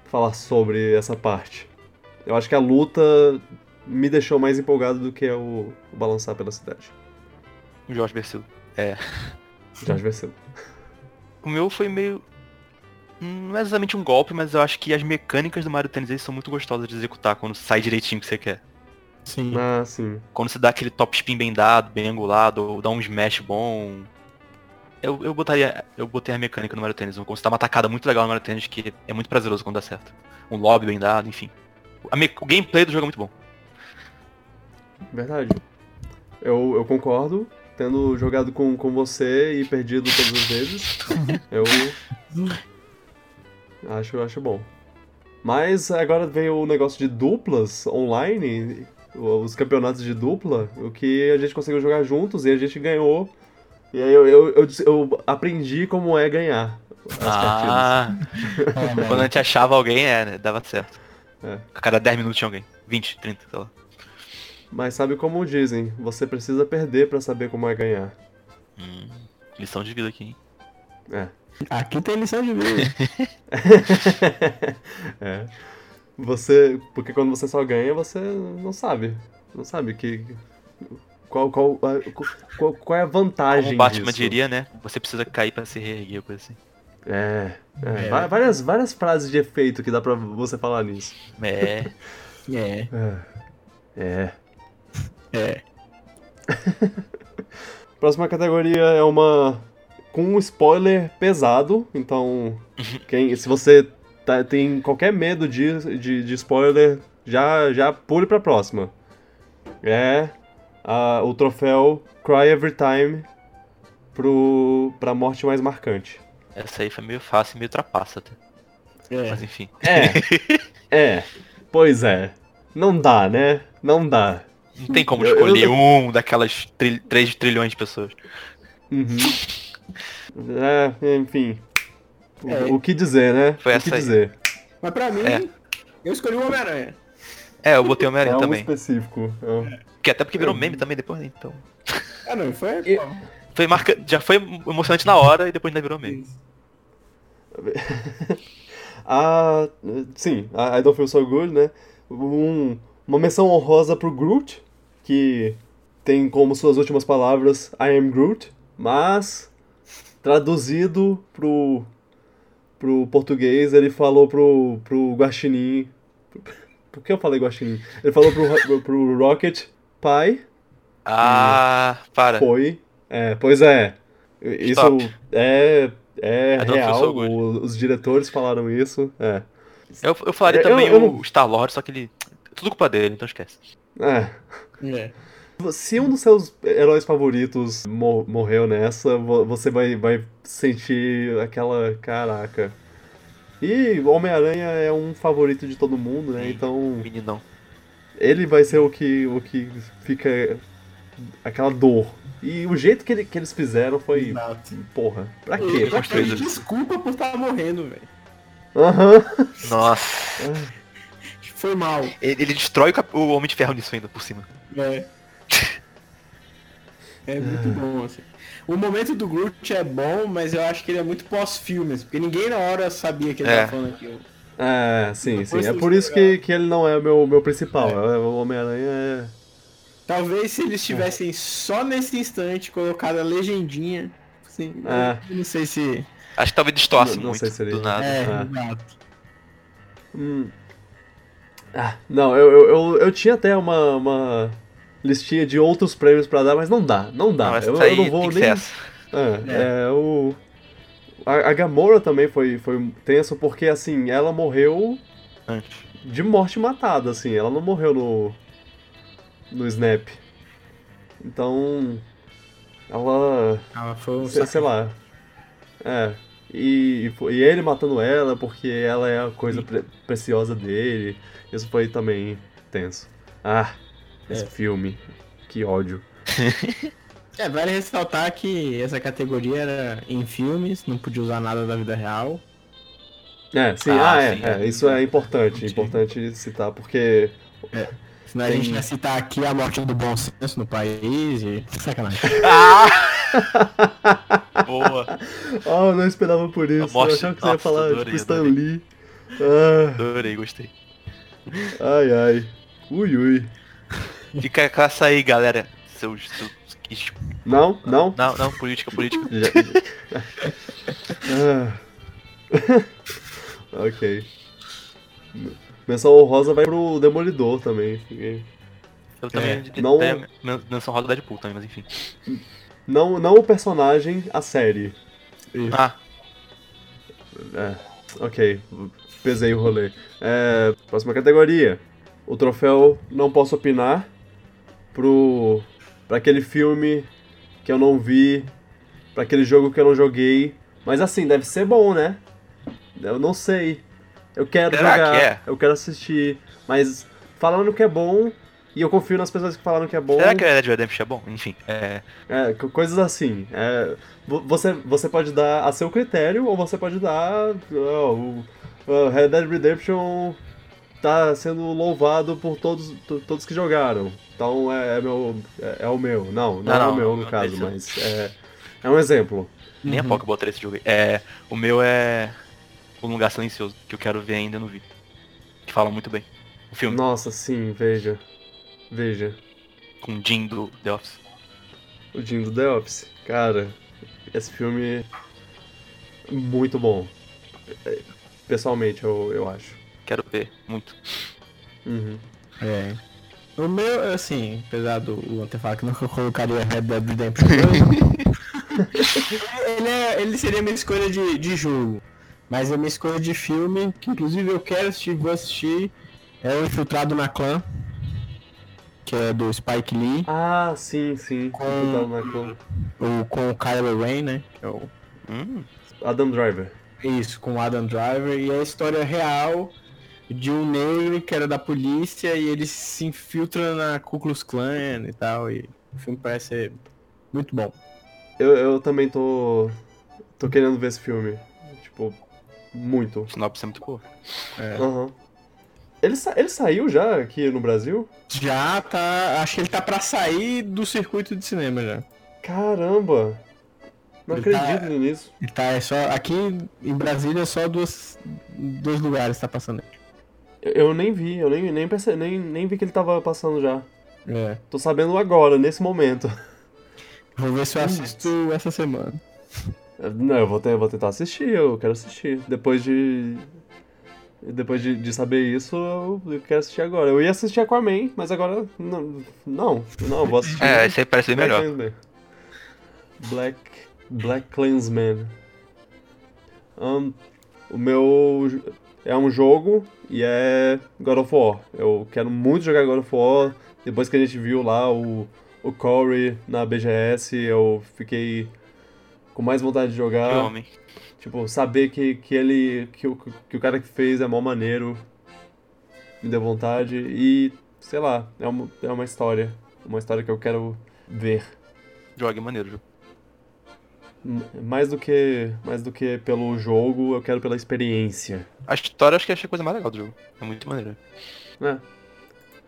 falar sobre essa parte. Eu acho que a luta me deixou mais empolgado do que o, o balançar pela cidade. O Jorge Versilo. É. Já venceu. O meu foi meio. Não é exatamente um golpe, mas eu acho que as mecânicas do Mario Tennis aí são muito gostosas de executar quando sai direitinho o que você quer. Sim. Ah, sim. Quando você dá aquele top spin bem dado, bem angulado, ou dá um smash bom. Eu, eu botaria. Eu botei a mecânica no Mario Tennis. Quando você dá uma tacada muito legal no Mario Tennis, que é muito prazeroso quando dá certo. Um lobby bem dado, enfim. A me- o gameplay do jogo é muito bom. Verdade. Eu, eu concordo. Tendo jogado com, com você e perdido todas as vezes, eu acho, acho bom. Mas agora veio o negócio de duplas online, os campeonatos de dupla, o que a gente conseguiu jogar juntos e a gente ganhou. E aí eu, eu, eu, eu aprendi como é ganhar as partidas. Ah, É, quando a gente achava alguém, é, né, dava certo. É. A cada 10 minutos tinha alguém. 20, 30, sei lá. Mas sabe como dizem, você precisa perder pra saber como é ganhar. Hum, lição de vida aqui, hein? É. Aqui tem lição de vida. é. Você. Porque quando você só ganha, você não sabe. Não sabe que. Qual, qual, qual, qual é a vantagem Como o Batman disso. diria, né? Você precisa cair pra se reerguer, coisa assim. É. é, É. Várias, várias frases de efeito que dá pra você falar nisso. É. é. É. É. Próxima categoria é uma. com um spoiler pesado. Então, quem, se você tá- tem qualquer medo de, de, de spoiler, já, já pule pra próxima. É a- o troféu Cry Every Time pro, pra morte mais marcante. Essa aí foi meio fácil e meio trapaça até. É. Mas enfim. É, é, pois é. Não dá, né? Não dá. Não tem como Eu- eu- escolher um daquelas 3 trilhões de pessoas. Uhum. É, enfim. O, É. o que dizer, né? Foi o essa que aí. dizer? Mas pra mim, É. eu escolhi o Homem-Aranha. É, eu botei o É Homem-Aranha algo também. específico. é. Que até porque virou meme também depois, né? Então. Ah, não, foi. E- Foi marca... Já foi emocionante na hora e depois ainda virou meme. Ah, sim, a I Don't Feel So Good, né? Um- uma menção honrosa pro Groot, que tem como suas últimas palavras I am Groot, mas traduzido pro, pro português, ele falou pro, pro Guaxinim. Por que eu falei Guaxinim? Ele falou pro, pro Rocket, pai, Ah, para. foi. É, pois é. Isso Stop. é, é I feel real, o- os diretores falaram isso. É. Eu, eu falaria Eu- também eu não- o Star-Lord, só que ele... Tudo culpa dele, então esquece. É. É. Se um dos seus heróis favoritos mo- morreu nessa, vo- você vai, vai sentir aquela. Caraca. E o Homem-Aranha é um favorito de todo mundo, né? Sim. Então Meninão. ele vai ser o que, o que fica. aquela dor. E o jeito que, ele- que eles fizeram foi. Exato. Porra, pra quê? Pra quê? desculpa por estar morrendo, velho. Aham. Nossa. Foi mal. Ele, ele destrói o, o Homem de Ferro nisso ainda, por cima. É. É muito bom, assim. O momento do Groot é bom, mas eu acho que ele é muito pós-filmes, porque ninguém na hora sabia que ele É. tava falando aquilo. É, sim, sim. É por isso que, que ele não é o meu, meu principal. É. É, O Homem-Aranha é. Talvez se eles tivessem só nesse instante colocado a legendinha, assim, É. eu não sei se... Acho que talvez distorce Não- não muito sei se ele- do nada. É, exato. Hum. Ah, não, eu, eu, eu, eu tinha até uma, uma listinha de outros prêmios pra dar, mas não dá, não dá. Não, eu, eu não vou nem. essa. É, é, o. A, a Gamora também foi, foi tenso porque, assim, ela morreu Antes. de morte matada, assim, ela não morreu no. no Snap. Então. Ela. Ela foi um sei, sei lá. É. E, e e ele matando ela porque ela é a coisa pre- preciosa dele. Isso foi também tenso. Ah, esse É. filme. Que ódio. É, vale ressaltar que essa categoria era em filmes, não podia usar nada da vida real. É, sim, Ah, ah, é, sim. é, Isso é importante, importante citar, porque. Senão a gente ia citar aqui a morte do bom senso no país e... Sacanagem. Boa. Ah, eu não esperava por isso. morte- eu achava que você ia falar, adorei, tipo, Stan adorei. Lee. Ah, Adorei, gostei. ai, ai. Ui, ui. Fica com essa aí, galera. Seus. Não, não. Não, não, política, política. Ah. ok. Menção honrosa vai pro Demolidor também. Eu também É, não- não... men- menção roda Deadpool também, mas enfim. Não, não o personagem, a série. Ah, É, ok, pesei o rolê. É, próxima categoria. O troféu Não Posso Opinar pro, pra aquele filme que eu não vi, pra aquele jogo que eu não joguei. Mas assim, deve ser bom, né? Eu não sei. Eu quero Será jogar, que é? eu quero assistir. Mas falando que é bom, e eu confio nas pessoas que falaram que é bom. será que Red Dead Redemption é bom? Enfim, é. É, co- coisas assim. É, vo- você, você pode dar a seu critério, ou você pode dar. ó, o o Red Dead Redemption tá sendo louvado por todos, to- todos que jogaram. Então é, é meu, é, é o meu. Não, não, Não, é o meu no caso, mas é, é um exemplo. Nem a pouco eu esse jogo aí. É. O meu é. Um lugar silencioso, que eu quero ver ainda não vi. Que fala muito bem. O filme Nossa, sim, veja. Veja. com o Jim do The Office. O Jim do The Office. Cara, esse filme. Muito bom. É, Pessoalmente, eu, eu acho. Quero ver muito. Uhum. É. O meu, assim, apesar do ter falado que nunca colocaria Red Dead Redemption 2, ele, é- ele seria minha escolha de, de jogo. Mas a minha escolha de filme, que inclusive eu quero assistir, vou assistir, é o Infiltrado na Clã. que é do Spike Lee, Ah, sim, sim. Com- o, com o Kylo Ren, né? Que é o Hum, Adam Driver. Isso, com o Adam Driver, e é a história real de um negro que era da polícia e ele se infiltra na Ku Klux Klan e tal, e o filme parece ser muito bom. Eu, eu também tô. tô querendo ver esse filme. Tipo, muito. sinopse é muito boa. É. Aham. Ele, sa- ele saiu já aqui no Brasil? Já tá, acho que ele tá pra sair do circuito de cinema já. Caramba! Não Ele tá- acredito nisso. Ele tá, é só, aqui em Brasília só duas, dois lugares tá passando. Eu, eu nem vi, eu nem, nem, perce- nem, nem vi que ele tava passando já. É. Tô sabendo agora, nesse momento. Vou ver se eu assisto essa semana. Não, eu vou, ter, vou tentar assistir, eu quero assistir. Depois de. Depois de, de saber isso, eu, quero assistir agora. Eu ia assistir Aquaman, mas agora. Não, não, não eu vou assistir. É, esse aí parece Black melhor. Klansman. Black. Black Clansman. Ahn, o meu. É um jogo e é God of War. Eu quero muito jogar God of War. Depois que a gente viu lá o, o Corey na BGS, eu fiquei com mais vontade de Que jogar. homem. Tipo, saber que, que ele. Que o, que o cara que fez é mó maneiro. Me deu vontade. E, sei lá, é uma, é uma história. Uma história que eu quero ver. Jogue maneiro, Mais do que. Mais do que pelo jogo, eu quero pela experiência. A história acho que achei a coisa mais legal do jogo. É muito maneiro. né?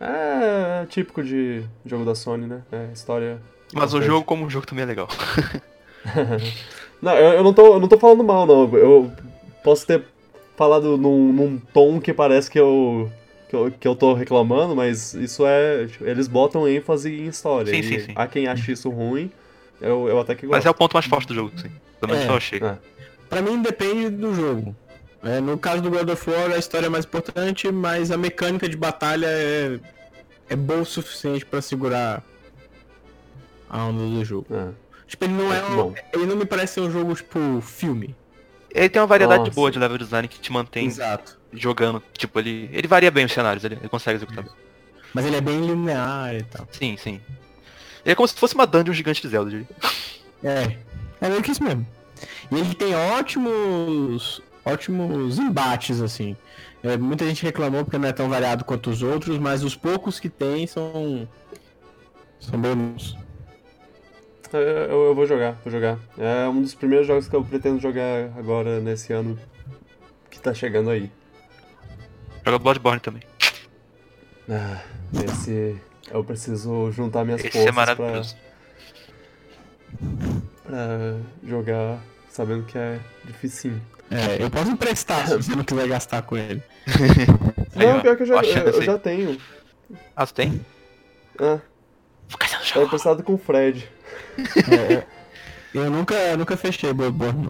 É típico de jogo da Sony, né? É história. Mas o jogo como jogo também é legal. Não, eu, eu não tô, eu não tô falando mal, não. Eu posso ter falado num, num tom que parece que eu, que eu. que eu tô reclamando, mas isso é. tipo, Eles botam ênfase em história. Sim, sim, sim. Há quem ache isso ruim, eu, eu até que gosto. Mas é o ponto mais forte do jogo, sim. Pelo menos É. eu achei. É. Pra mim depende do jogo. É, no caso do God of War, a história é mais importante, mas a mecânica de batalha é, é boa o suficiente pra segurar a onda do jogo. É. Tipo, ele não é um, Bom. ele não me parece ser um jogo tipo filme. Ele tem uma variedade Nossa. boa de level design que te mantém Exato. jogando. Tipo, ele. Ele varia bem os cenários, ele, ele consegue executar bem. Mas ele é bem linear e tal. Sim, sim. É como se fosse uma dungeon gigante de Zelda, diria. É, é meio que isso mesmo. E ele tem ótimos, ótimos embates, assim. É, muita gente reclamou porque não é tão variado quanto os outros, mas os poucos que tem são. são bem bons. Eu, eu- eu vou jogar, vou jogar. É um dos primeiros jogos que eu pretendo jogar agora nesse ano que tá chegando aí. Joga Bloodborne também. Ah, esse. Eu preciso juntar minhas Esse é forças pra, maravilhoso. pra jogar sabendo que é dificinho. É, eu posso emprestar se você não quiser gastar com ele. Não, pior que eu já, eu, eu já tenho. Ah, você tem? Ah, é jogo. emprestado com o Fred. É, é. eu nunca, nunca fechei Bloodborne.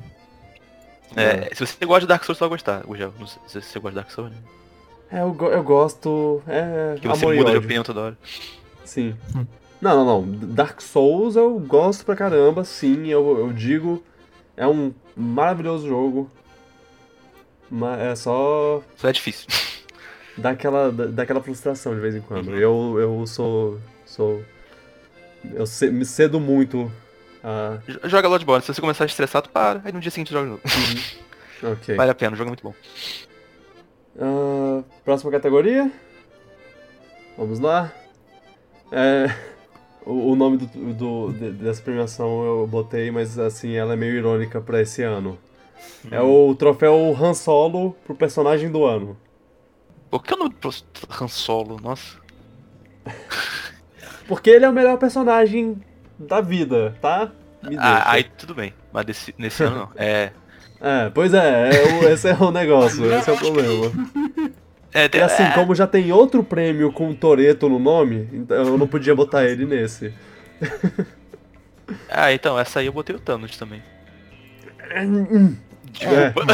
É, se você gosta de Dark Souls, você vai gostar. Gugel, não sei se você gosta de Dark Souls, né? É, eu, go- eu gosto. É. Que você amor muda de opinião toda hora. Sim. Não, não, não. Dark Souls eu gosto pra caramba, sim. Eu, eu digo. É um maravilhoso jogo. Mas é só Isso é difícil. dá aquela, dá dá aquela frustração de vez em quando. Eu, eu sou. sou. Eu me cedo muito a. Joga Bloodborne, se você começar a estressar, tu para. Aí no dia seguinte joga de novo. Ok. Vale a pena, o jogo é muito bom. Ah, próxima categoria. Vamos lá. É, o, o nome do, do- de- dessa premiação eu botei, mas assim, ela é meio irônica pra esse ano. É o troféu Han Solo pro personagem do ano. Por que o nome pro Han Solo? Nossa. Porque ele é o melhor personagem da vida, tá? Ah, aí tudo bem. Mas desse, nesse ano não. É. É, pois é, é o- esse é o negócio, esse é o problema. É, E assim, é, como já tem outro prêmio com Toreto no nome, então eu não podia botar ele nesse. Ah, então, essa aí eu botei o Thanos também. É. Desculpa.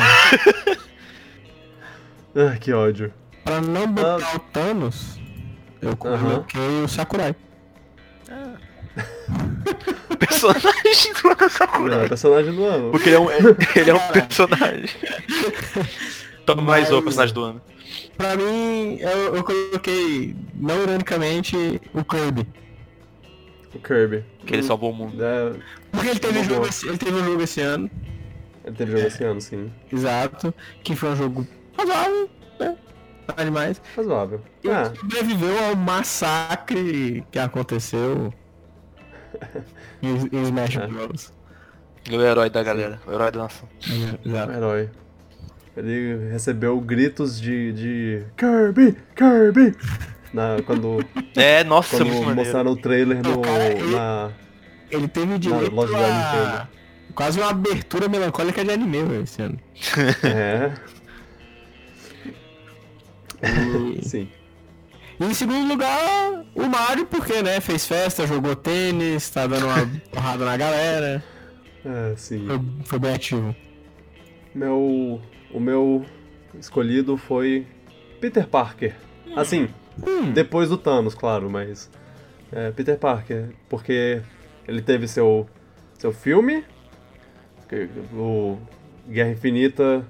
Ah, que ódio. Pra não botar o Thanos, eu coloquei o Sakurai. Personagem do Sakurai. Não, personagem do ano. Porque ele é um, ele é um personagem. Toma mais o personagem do ano. Pra mim, eu, eu coloquei, não ironicamente, o Kirby. O Kirby. Que ele salvou o mundo. É, Porque ele teve, um jogo esse, ele teve um jogo esse ano, ele teve jogo esse ano, sim. exato, que foi um jogo razoável, né? Nada demais. Razoável. E Ah, sobreviveu ao massacre que aconteceu em, em Smash É. Bros. Ele é o herói da galera, o herói da nação. Exato. herói. Ele recebeu gritos de, de Kirby, Kirby! Na, quando É, nossa, é quando maneiro. mostraram o trailer no, cara, ele- na... Ele teve direito loja da a Nintendo. quase uma abertura melancólica de anime velho, esse ano. É, E, sim. E em segundo lugar, o Mario, porque, né, fez festa, jogou tênis, tá dando uma porrada na galera, É, sim. foi, foi bem ativo. Meu, o meu escolhido foi Peter Parker. Assim, Hum, depois do Thanos, claro, mas é, Peter Parker, porque ele teve seu seu filme, o Guerra Infinita,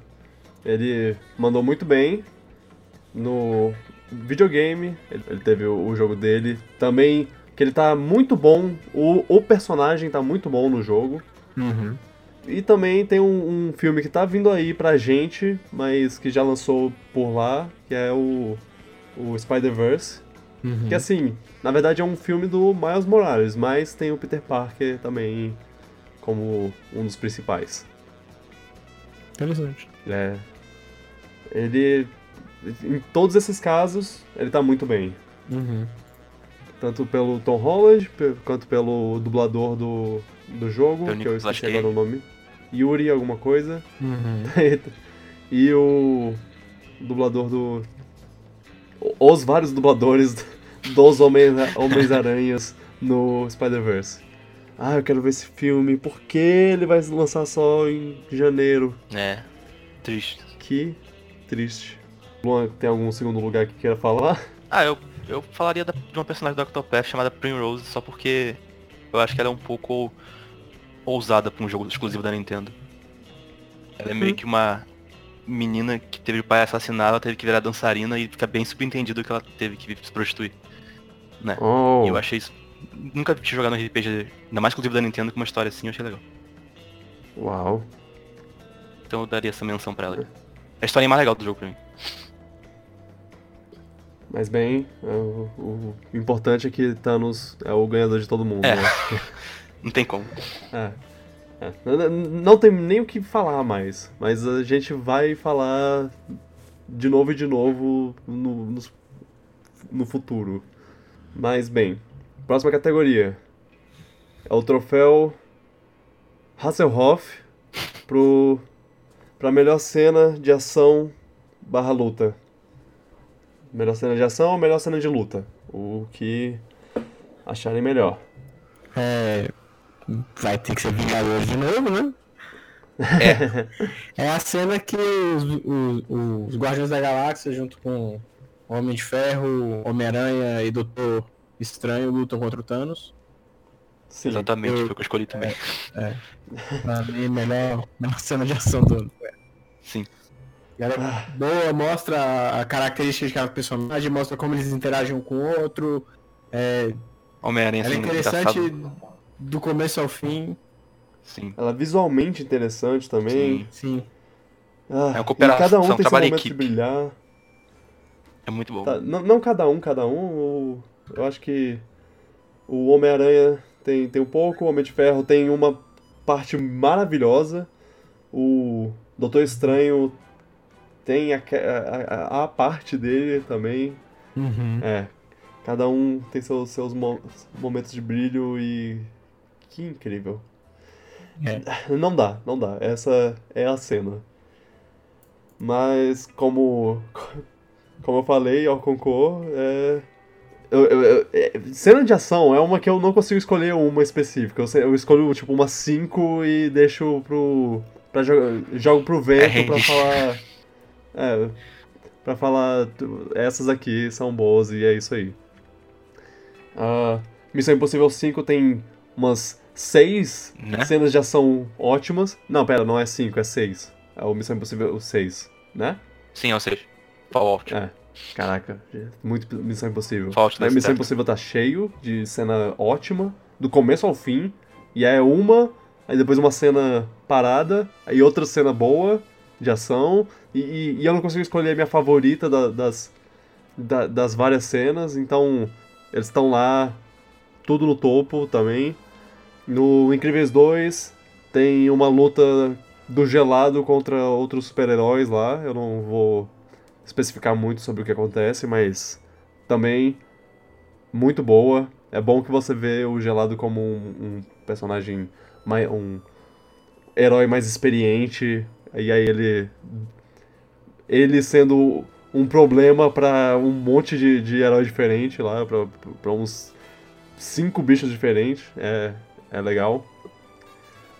ele mandou muito bem no videogame, ele, ele teve o, o jogo dele, também que ele tá muito bom, o, o personagem tá muito bom no jogo. uhum. E também tem um, um filme que tá vindo aí pra gente, mas que já lançou por lá, que é o, o Spider-Verse. Uhum. Que assim, na verdade é um filme do Miles Morales, mas tem o Peter Parker também como um dos principais. Interessante. É, ele, em todos esses casos, ele tá muito bem. Uhum. Tanto pelo Tom Holland, quanto pelo dublador do, do jogo, que eu esqueci agora o nome. Yuri alguma coisa. Uhum. e o dublador do. Os vários dubladores dos Homens- Homens-Aranhas no Spider-Verse. Ah, eu quero ver esse filme. Por que ele vai lançar só em janeiro? É, triste. Que triste. Luan, tem algum segundo lugar que queira falar? Ah, eu, eu falaria da- de uma personagem do Octopath chamada Primrose, só porque eu acho que ela é um pouco ousada pra um jogo exclusivo da Nintendo. Ela é meio que uma menina que teve o pai assassinado, ela teve que virar dançarina e fica bem subentendido que ela teve que se prostituir. Né? Oh, E eu achei isso. Nunca tinha jogado um RPG, ainda mais exclusivo da Nintendo, com uma história assim, eu achei legal. uau. Então eu daria essa menção pra ela. É a história mais legal do jogo pra mim. Mas bem, é, o, o importante é que Thanos é o ganhador de todo mundo. É. né? Não tem como. É. É. Não tem nem o que falar mais, mas a gente vai falar de novo e de novo no, nos- no futuro. Mas bem, próxima categoria é o troféu Hasselhoff pro, pra melhor cena de ação barra luta. Melhor cena de ação ou melhor cena de luta? O que acharem melhor. É, vai ter que ser Vingadores de novo, né? É. a cena que os, os, os Guardiões da Galáxia, junto com Homem de Ferro, Homem-Aranha e Doutor Estranho, lutam contra o Thanos. Sim. Exatamente, eu- foi o que eu escolhi também. Pra mim, melhor, melhor cena de ação do ano. Sim. Ela é boa, mostra a característica de cada personagem, mostra como eles interagem um com o outro. É, Homem-Aranha ela é assim, interessante engraçado. do começo ao fim. Sim. Ela é visualmente interessante também. Sim. Sim. Ah, É uma cooperação, cada um tem trabalho em equipe. brilhar. É muito bom. Tá, não, não cada um, cada um. o- Eu acho que o Homem-Aranha tem, tem um pouco, o Homem de Ferro tem uma parte maravilhosa. O Doutor Estranho tem a, a, a- parte dele também. Uhum. É. Cada um tem seus, seus mo- momentos de brilho e. Que incrível. Não dá, não dá. Essa é a cena. Mas como. Como eu falei ao concor, é. eu- eu- eu- é, cena de ação é uma que eu não consigo escolher uma específica. Eu, escolho tipo umas 5 e deixo pro. Pra jogo pro vento pra É. falar. É. Pra falar. Essas aqui são boas e é isso aí. Ah, Missão Impossível 5 tem umas 6 Né? cenas de ação ótimas. Não, pera, não é 5, é 6. É o Missão Impossível 6, né? Sim, ou seja, Fallout. É. Caraca, muito Missão Impossível. Fallout da Missão. Impossível tá cheio de cena ótima, do começo ao fim, e aí é uma, aí depois uma cena parada, aí outra cena boa de ação, e, e- eu não consigo escolher a minha favorita da- das, da- das várias cenas, então eles estão lá, tudo no topo também. No Incríveis 2 tem uma luta do gelado contra outros super-heróis lá, eu não vou especificar muito sobre o que acontece, mas também muito boa. É bom que você vê o Gelado como um, um personagem, mais, um herói mais experiente, e aí ele ele sendo um problema pra um monte de, de herói diferente lá, pra, pra uns cinco bichos diferentes, é, é legal.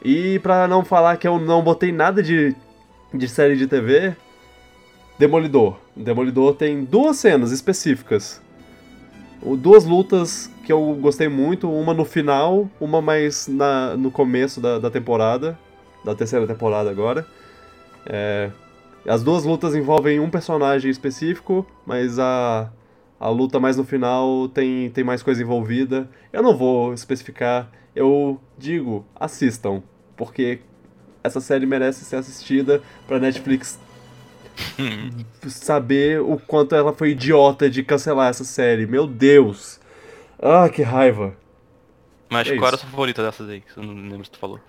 E pra não falar que eu não botei nada de, de série de TV, Demolidor. Demolidor tem duas cenas específicas. Duas lutas que eu gostei muito, uma no final, uma mais na, no começo da, da temporada, da terceira temporada agora. É, as duas lutas envolvem um personagem específico, mas a, a luta mais no final tem, tem mais coisa envolvida. Eu não vou especificar, eu digo, assistam, porque essa série merece ser assistida pra Netflix saber o quanto ela foi idiota de cancelar essa série. Meu Deus! Ah, que raiva. Mas É qual era a isso. sua favorita dessas aí? Que eu não lembro se tu falou.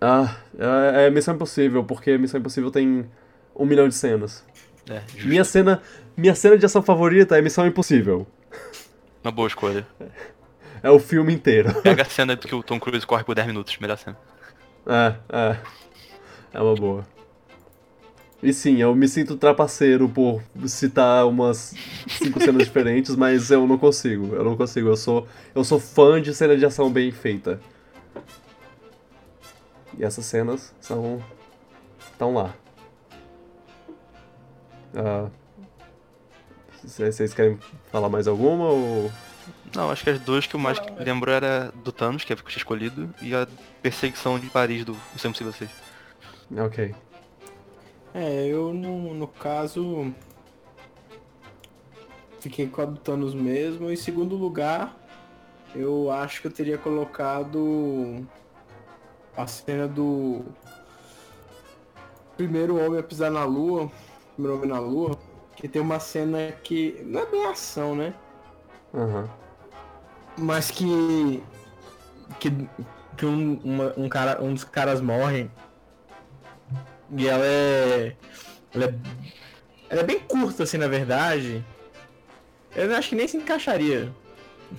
Ah, é, é Missão Impossível, porque Missão Impossível tem um milhão de cenas. É, justo. Minha cena, minha cena de ação favorita é Missão Impossível. Uma boa escolha. É o filme inteiro. Pega a cena do que o Tom Cruise corre por 10 minutos, melhor cena. É, é. É uma boa. E sim, eu me sinto trapaceiro por citar umas cinco cenas diferentes, mas eu não consigo. Eu não consigo. Eu sou, eu sou fã de cena de ação bem feita. E essas cenas são. estão lá. Ah, c- Vocês querem falar mais alguma ou. Não, acho que as duas que eu mais lembro era do Thanos, que é o que eu tinha escolhido, e a perseguição de Paris do Missão Impossível 6. Ok. É, eu no, no caso. Fiquei com a do Thanos mesmo. Em segundo lugar, eu acho que eu teria colocado a cena do primeiro homem a pisar na lua. Primeiro homem na lua. Que tem uma cena que. Não é bem ação, né? Aham. Mas que. Que, que um, uma- um, cara, um dos caras morre. E ela é. Ela é. Ela é bem curta, assim, na verdade. Eu acho que nem se encaixaria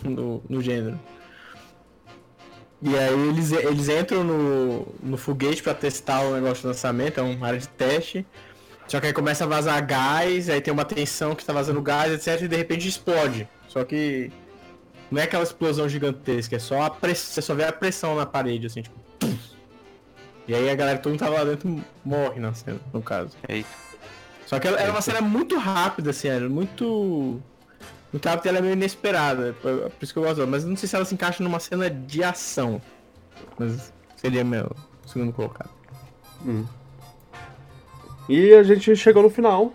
no, no gênero. E aí eles, eles entram no, no foguete pra testar o negócio de lançamento, é uma área de teste. Só que aí começa a vazar gás, aí tem uma tensão que tá vazando gás, etc. E de repente explode. Só que não é aquela explosão gigantesca, é só a pressão. Você só vê a pressão na parede, assim, tipo. E aí a galera, todo mundo tava lá dentro, morre na cena, no caso. E aí, Só que era uma cena muito rápida, assim, era muito. Muito rápida e ela é meio inesperada. Por, isso que eu gosto dela. Mas não sei se ela se encaixa numa cena de ação. Mas seria meu segundo colocado. E a gente chegou no final.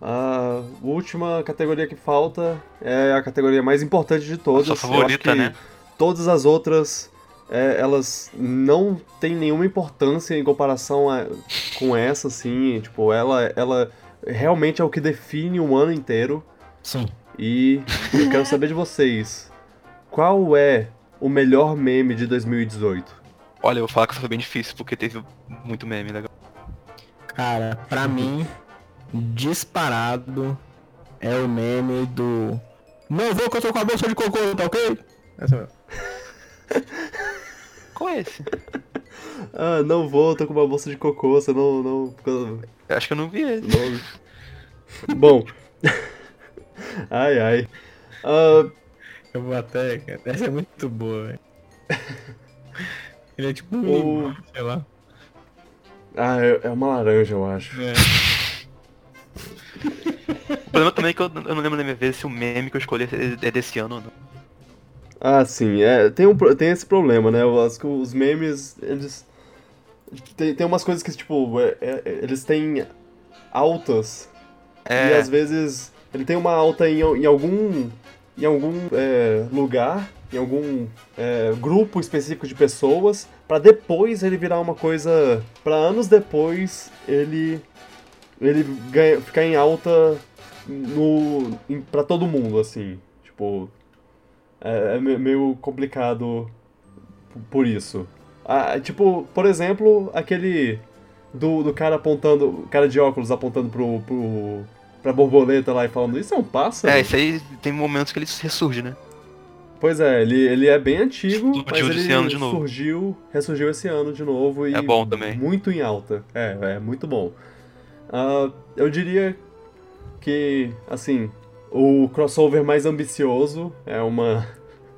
A última categoria que falta é a categoria mais importante de todas. sua Eu acho favorita, que né? Todas as outras, é, elas não têm nenhuma importância em comparação a- com essa, assim. Tipo, ela, ela realmente é o que define um ano inteiro. Sim. E eu quero saber de vocês. Qual é o melhor meme de 2018? olha, eu vou falar que foi bem difícil, porque teve muito meme legal. Cara, pra mim, disparado é o meme do. Não vou que eu tô com a bolsa de cocô, tá ok? Essa é mesmo. Qual é esse? Ah, não vou, tô com uma bolsa de cocô, você não. não, Eu acho que eu não vi esse. não... Bom. Ai ai. Ah, Eu vou até. cara, Essa é muito boa, velho. Ele é tipo um. O- limão, sei lá. ah, é é uma laranja, eu acho. É. O problema também é que eu, eu não lembro da minha vez se o meme que eu escolhi é desse ano ou não. Ah, sim, é, tem, um, tem esse problema, né? Eu acho que os memes, eles. Tem, tem umas coisas que, tipo, é- é- eles têm altas. E É, às vezes ele tem uma alta em, em algum, em algum é, lugar, em algum é, grupo específico de pessoas, pra depois ele virar uma coisa. Pra anos depois ele. ele ganha, ficar em alta no, pra todo mundo, assim. Tipo. É, é me- meio complicado por isso. Ah, tipo, por exemplo, aquele do, do cara apontando, cara de óculos apontando pro, pro, pra borboleta lá e falando, isso é um pássaro? é, isso aí tem momentos que ele ressurge, né? Pois é, ele, ele é bem antigo, Explodiu mas ele ano de novo. surgiu, ressurgiu esse ano de novo e É bom também. muito em alta. É, é muito bom. Ah, eu diria que, assim, o crossover mais ambicioso é uma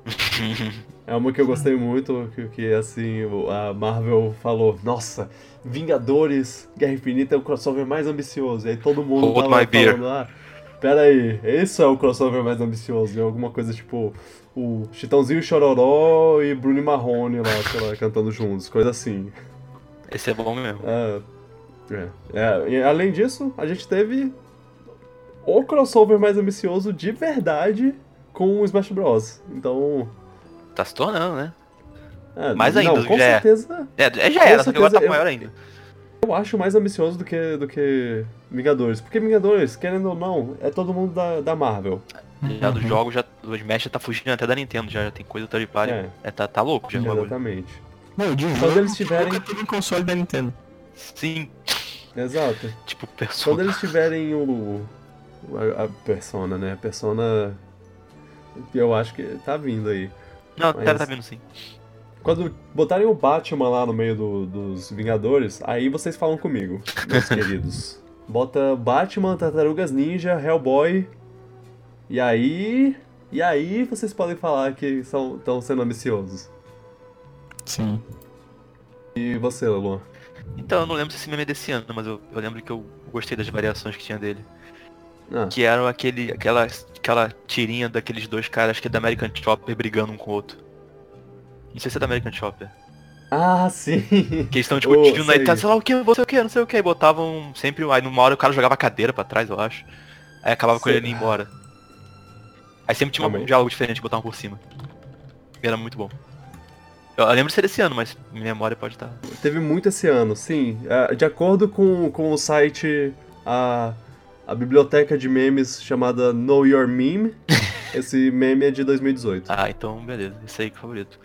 é uma que eu gostei muito, que, que assim, a Marvel falou, nossa, Vingadores, Guerra Infinita é o crossover mais ambicioso. E aí todo mundo Hold tava beer. falando, ah, pera aí, esse é o crossover mais ambicioso. E alguma coisa tipo o Chitãozinho Chororó e Bruno Marrone lá, sei lá, cantando juntos, coisa assim. Esse é bom mesmo. É, é, é, além disso, a gente teve o crossover mais ambicioso de verdade com o Smash Bros. Então, Tá se tornando, né? é, Mais ainda não, do com já é. certeza, É, é, já era, só que agora tá eu- maior ainda. eu acho mais ambicioso do que, do que Vingadores. Porque Vingadores, querendo ou não, é todo mundo da, da Marvel. Já Uhum. dos jogos, já, o Smash já tá fugindo até da Nintendo, já, já tem coisa third party. É. É, tá, tá louco já o bagulho. Exatamente. Não, de Quando jogo, eles tiverem- nunca teve um console da Nintendo. Sim, Exato. tipo, Quando Persona. eles tiverem o. A, a Persona, né? A Persona. Eu acho que tá vindo aí. Não, mas- tá, tá vindo sim. Quando botarem o Batman lá no meio do- dos Vingadores, aí vocês falam comigo, meus queridos. Bota Batman, Tartarugas Ninja, Hellboy. E aí. E aí vocês podem falar que estão sendo ambiciosos. Sim. E você, Luan? Então, eu não lembro se esse meme é desse ano, mas eu, eu lembro que eu gostei das variações que tinha dele. Ah, Que eram aquele, aquela, aquela tirinha daqueles dois caras que é da American Chopper brigando um com o outro. Não sei se é da American Chopper. ah sim! Que eles estão Oh, discutindo sei. tá, sei lá o que, você o que, não sei o que. Aí botavam sempre. Aí numa hora o cara jogava a cadeira pra trás, eu acho. Aí acabava com Sei. ele indo embora. Aí sempre tinha um Realmente. diálogo diferente botavam por cima. E era muito bom. Eu, lembro de ser desse ano, mas minha memória pode estar. Teve muito esse ano, sim. É, De acordo com, com o site, a, a biblioteca de memes chamada Know Your Meme, esse meme é de 2018. Ah, então beleza, esse aí que é o favorito.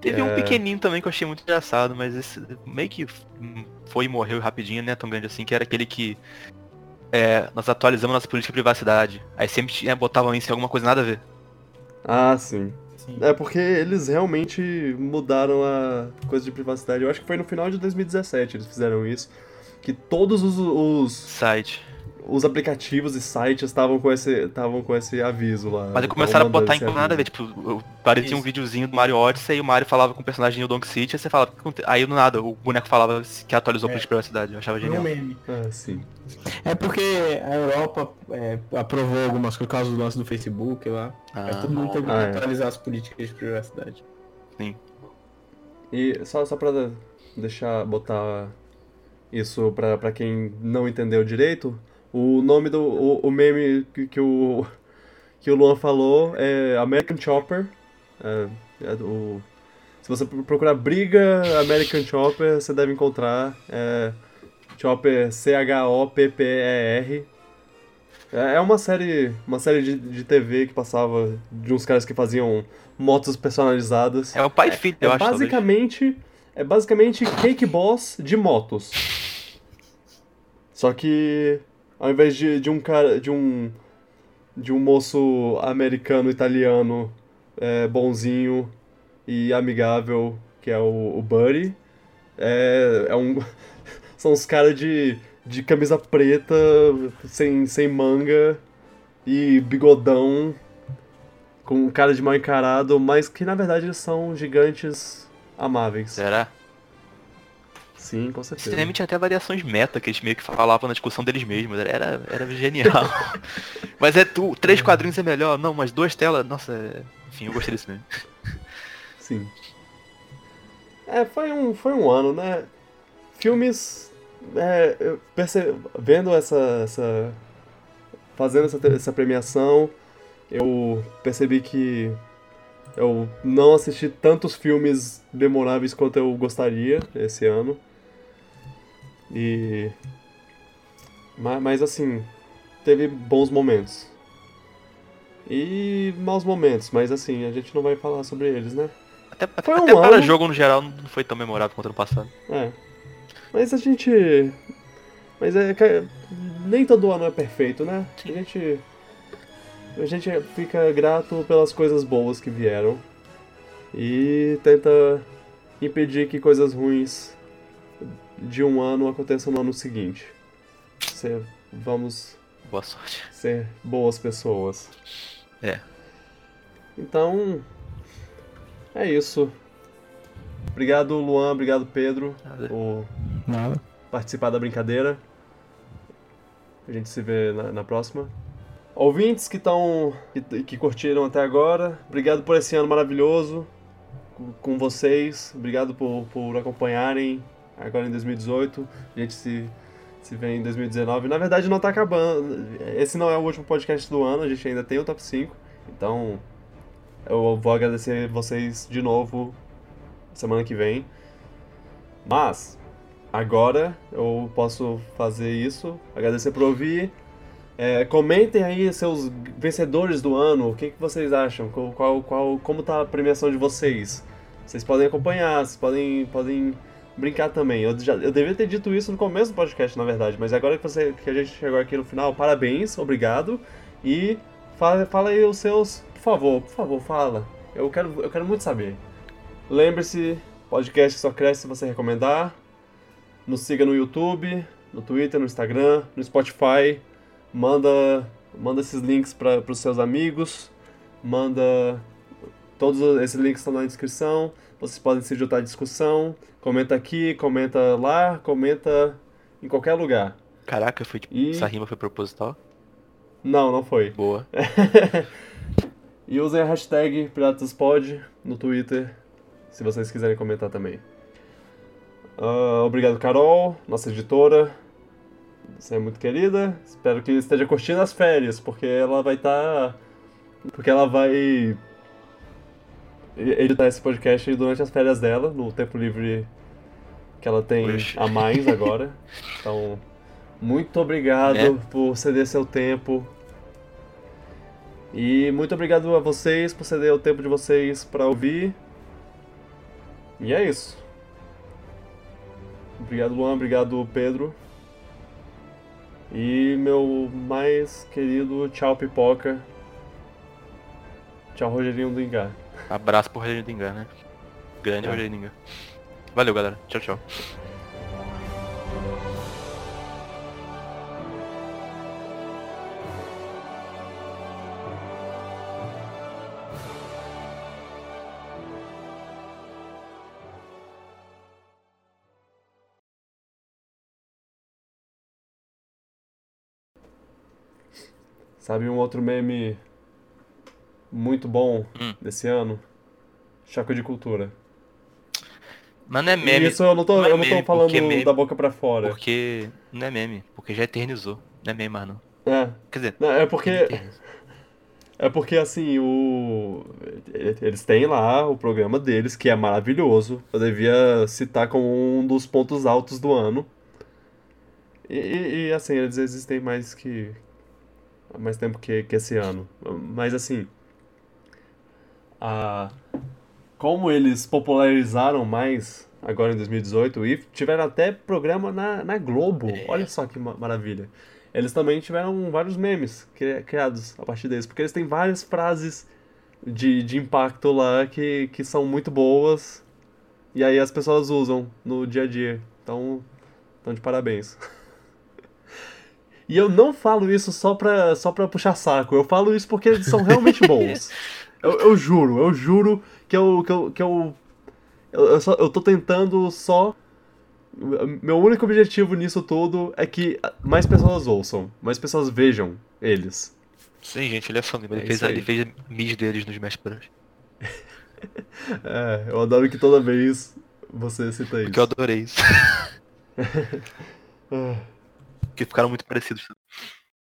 Teve É. um pequenininho também que eu achei muito engraçado, mas esse meio que foi e morreu rapidinho, não é tão grande assim, que era aquele que é, nós atualizamos nossa política de privacidade. Aí sempre tinha, botavam isso em alguma coisa nada a ver. Ah, sim. Sim. É porque eles realmente mudaram a coisa de privacidade. Eu acho que foi no final de 2017 eles fizeram isso. Que todos os, os, Site. Os aplicativos e sites estavam com esse, estavam com esse aviso lá. Mas começaram a mandando botar em nada a ver, tipo, parecia um Isso. videozinho do Mario Odyssey e o Mario falava com o personagem do Donk City, aí você falava, aí do nada, o boneco falava que atualizou É. política de privacidade, eu achava Foi um genial. meme. Ah, sim. É porque a Europa é, aprovou algumas coisas por causa do lance do Facebook lá. Aí todo mundo teve que Ah, é. atualizar as políticas de privacidade. E só, só pra deixar, botar isso pra, pra quem não entendeu direito, o nome do o, o meme que, que o que o Luan falou é American Chopper. É, é o, se você procurar briga American Chopper, você deve encontrar é, Chopper C-H-O-P-P-E-R. É é uma série, uma série de, de TV que passava de uns caras que faziam motos personalizadas. É o pai e filho, É eu acho, talvez. basicamente, é basicamente Cake Boss de motos. Só que ao invés de, de um cara, de um de um moço americano italiano é, bonzinho e amigável que é o, o Buddy, é, é um são os caras de, de camisa preta sem, sem manga e bigodão com cara de mal encarado, mas que na verdade são gigantes amáveis. Será? Sim, com Esse certeza. meme tinha até variações meta, que eles meio que falavam na discussão deles mesmos. Era, era genial. mas é tu, três quadrinhos é melhor. Não, mas duas telas. Nossa, é... enfim, eu gostei desse meme. Sim. É, foi um, foi um ano, né? Filmes é, eu perce... vendo essa, essa. fazendo essa, essa premiação, eu percebi que eu não assisti tantos filmes memoráveis quanto eu gostaria esse ano. E. Mas, mas assim, teve bons momentos. E maus momentos, mas assim, a gente não vai falar sobre eles, né? Até, até, Foi um até para ano. jogo no geral não foi tão memorável quanto ano passado. É. Mas a gente. Mas é nem todo ano é perfeito, né? A gente. A gente fica grato pelas coisas boas que vieram. E tenta impedir que coisas ruins de um ano aconteçam no ano seguinte. Ser- vamos Boa sorte. ser boas pessoas. É. Então. É isso. Obrigado, Luan. Obrigado, Pedro, Nada. por Nada. participar da brincadeira. A gente se vê na, na próxima. Ouvintes que estão. Que, que curtiram até agora, obrigado por esse ano maravilhoso com- com vocês. Obrigado por, por acompanharem agora em 2018. A gente se, se vê em 2019. Na verdade, não tá acabando. Esse não é o último podcast do ano, a gente ainda tem o top 5. Então, eu vou agradecer vocês de novo semana que vem. Mas, agora eu posso fazer isso. Agradecer por ouvir. É, comentem aí seus vencedores do ano. O que, que vocês acham? Qual, qual- como tá a premiação de vocês? Vocês podem acompanhar, vocês podem, podem brincar também. Eu, já, eu devia ter dito isso no começo do podcast, na verdade. Mas agora que, você, que a gente chegou aqui no final, parabéns, obrigado. E fala, fala aí os seus. Por favor, por favor, fala. Eu quero, eu quero muito saber. Lembre-se, podcast só cresce se você recomendar. Nos siga no YouTube, no Twitter, no Instagram, no Spotify. Manda, manda esses links para os seus amigos. Manda. Todos esses links estão na descrição. Vocês podem se juntar à discussão. Comenta aqui, comenta lá, comenta em qualquer lugar. Caraca, foi tipo, E- essa rima foi proposital. Não, não foi. Boa. E usem a hashtag PiratasPod no Twitter, se vocês quiserem comentar também. Ah, obrigado, Carol, nossa editora. Você é muito querida. Espero que esteja curtindo as férias, porque ela vai estar. Porque ela vai editar esse podcast durante as férias dela, no tempo livre que ela tem Oxe. a mais agora. Então, muito obrigado É. por ceder seu tempo. E muito obrigado a vocês por ceder o tempo de vocês para ouvir. E é isso. Obrigado, Luan. Obrigado, Pedro. E meu mais querido tchau, pipoca. Tchau, Rogerinho do Engar. Abraço pro Rogério Dingar, né? Grande É. Rogério Dingar. Valeu, galera. Tchau, tchau. Sabe um outro meme muito bom Hum. desse ano? Choque de cultura. Mas não é E meme. isso eu não tô, não é eu não tô meme, falando meme- da boca pra fora. Porque. Não é meme, porque já eternizou. Não é meme mais não. É. Quer dizer, Não, é porque. É porque assim, o. Eles têm lá o programa deles, que é maravilhoso. Eu devia citar como um dos pontos altos do ano. E, e- e, assim, eles existem mais que. há mais tempo que, que esse ano. Mas assim. A, como eles popularizaram mais agora em 2018 e tiveram até programa na, na Globo. Olha só que ma- maravilha. Eles também tiveram vários memes cri- criados a partir deles, porque eles têm várias frases de, de impacto lá que, que são muito boas e aí as pessoas usam no dia a dia. Então, então de parabéns. E eu não falo isso só pra, só pra puxar saco, eu falo isso porque eles são realmente bons. Eu, eu juro, eu juro que eu. que eu. Que eu, eu, eu, só, eu tô tentando só. Meu único objetivo nisso tudo é que mais pessoas ouçam, mais pessoas vejam eles. Sim, gente, ele é fã. Ele, É fez, ele fez mid deles nos Smash Bros. É, eu adoro que toda vez você cita isso. Porque eu adorei isso. Que ficaram muito parecidos.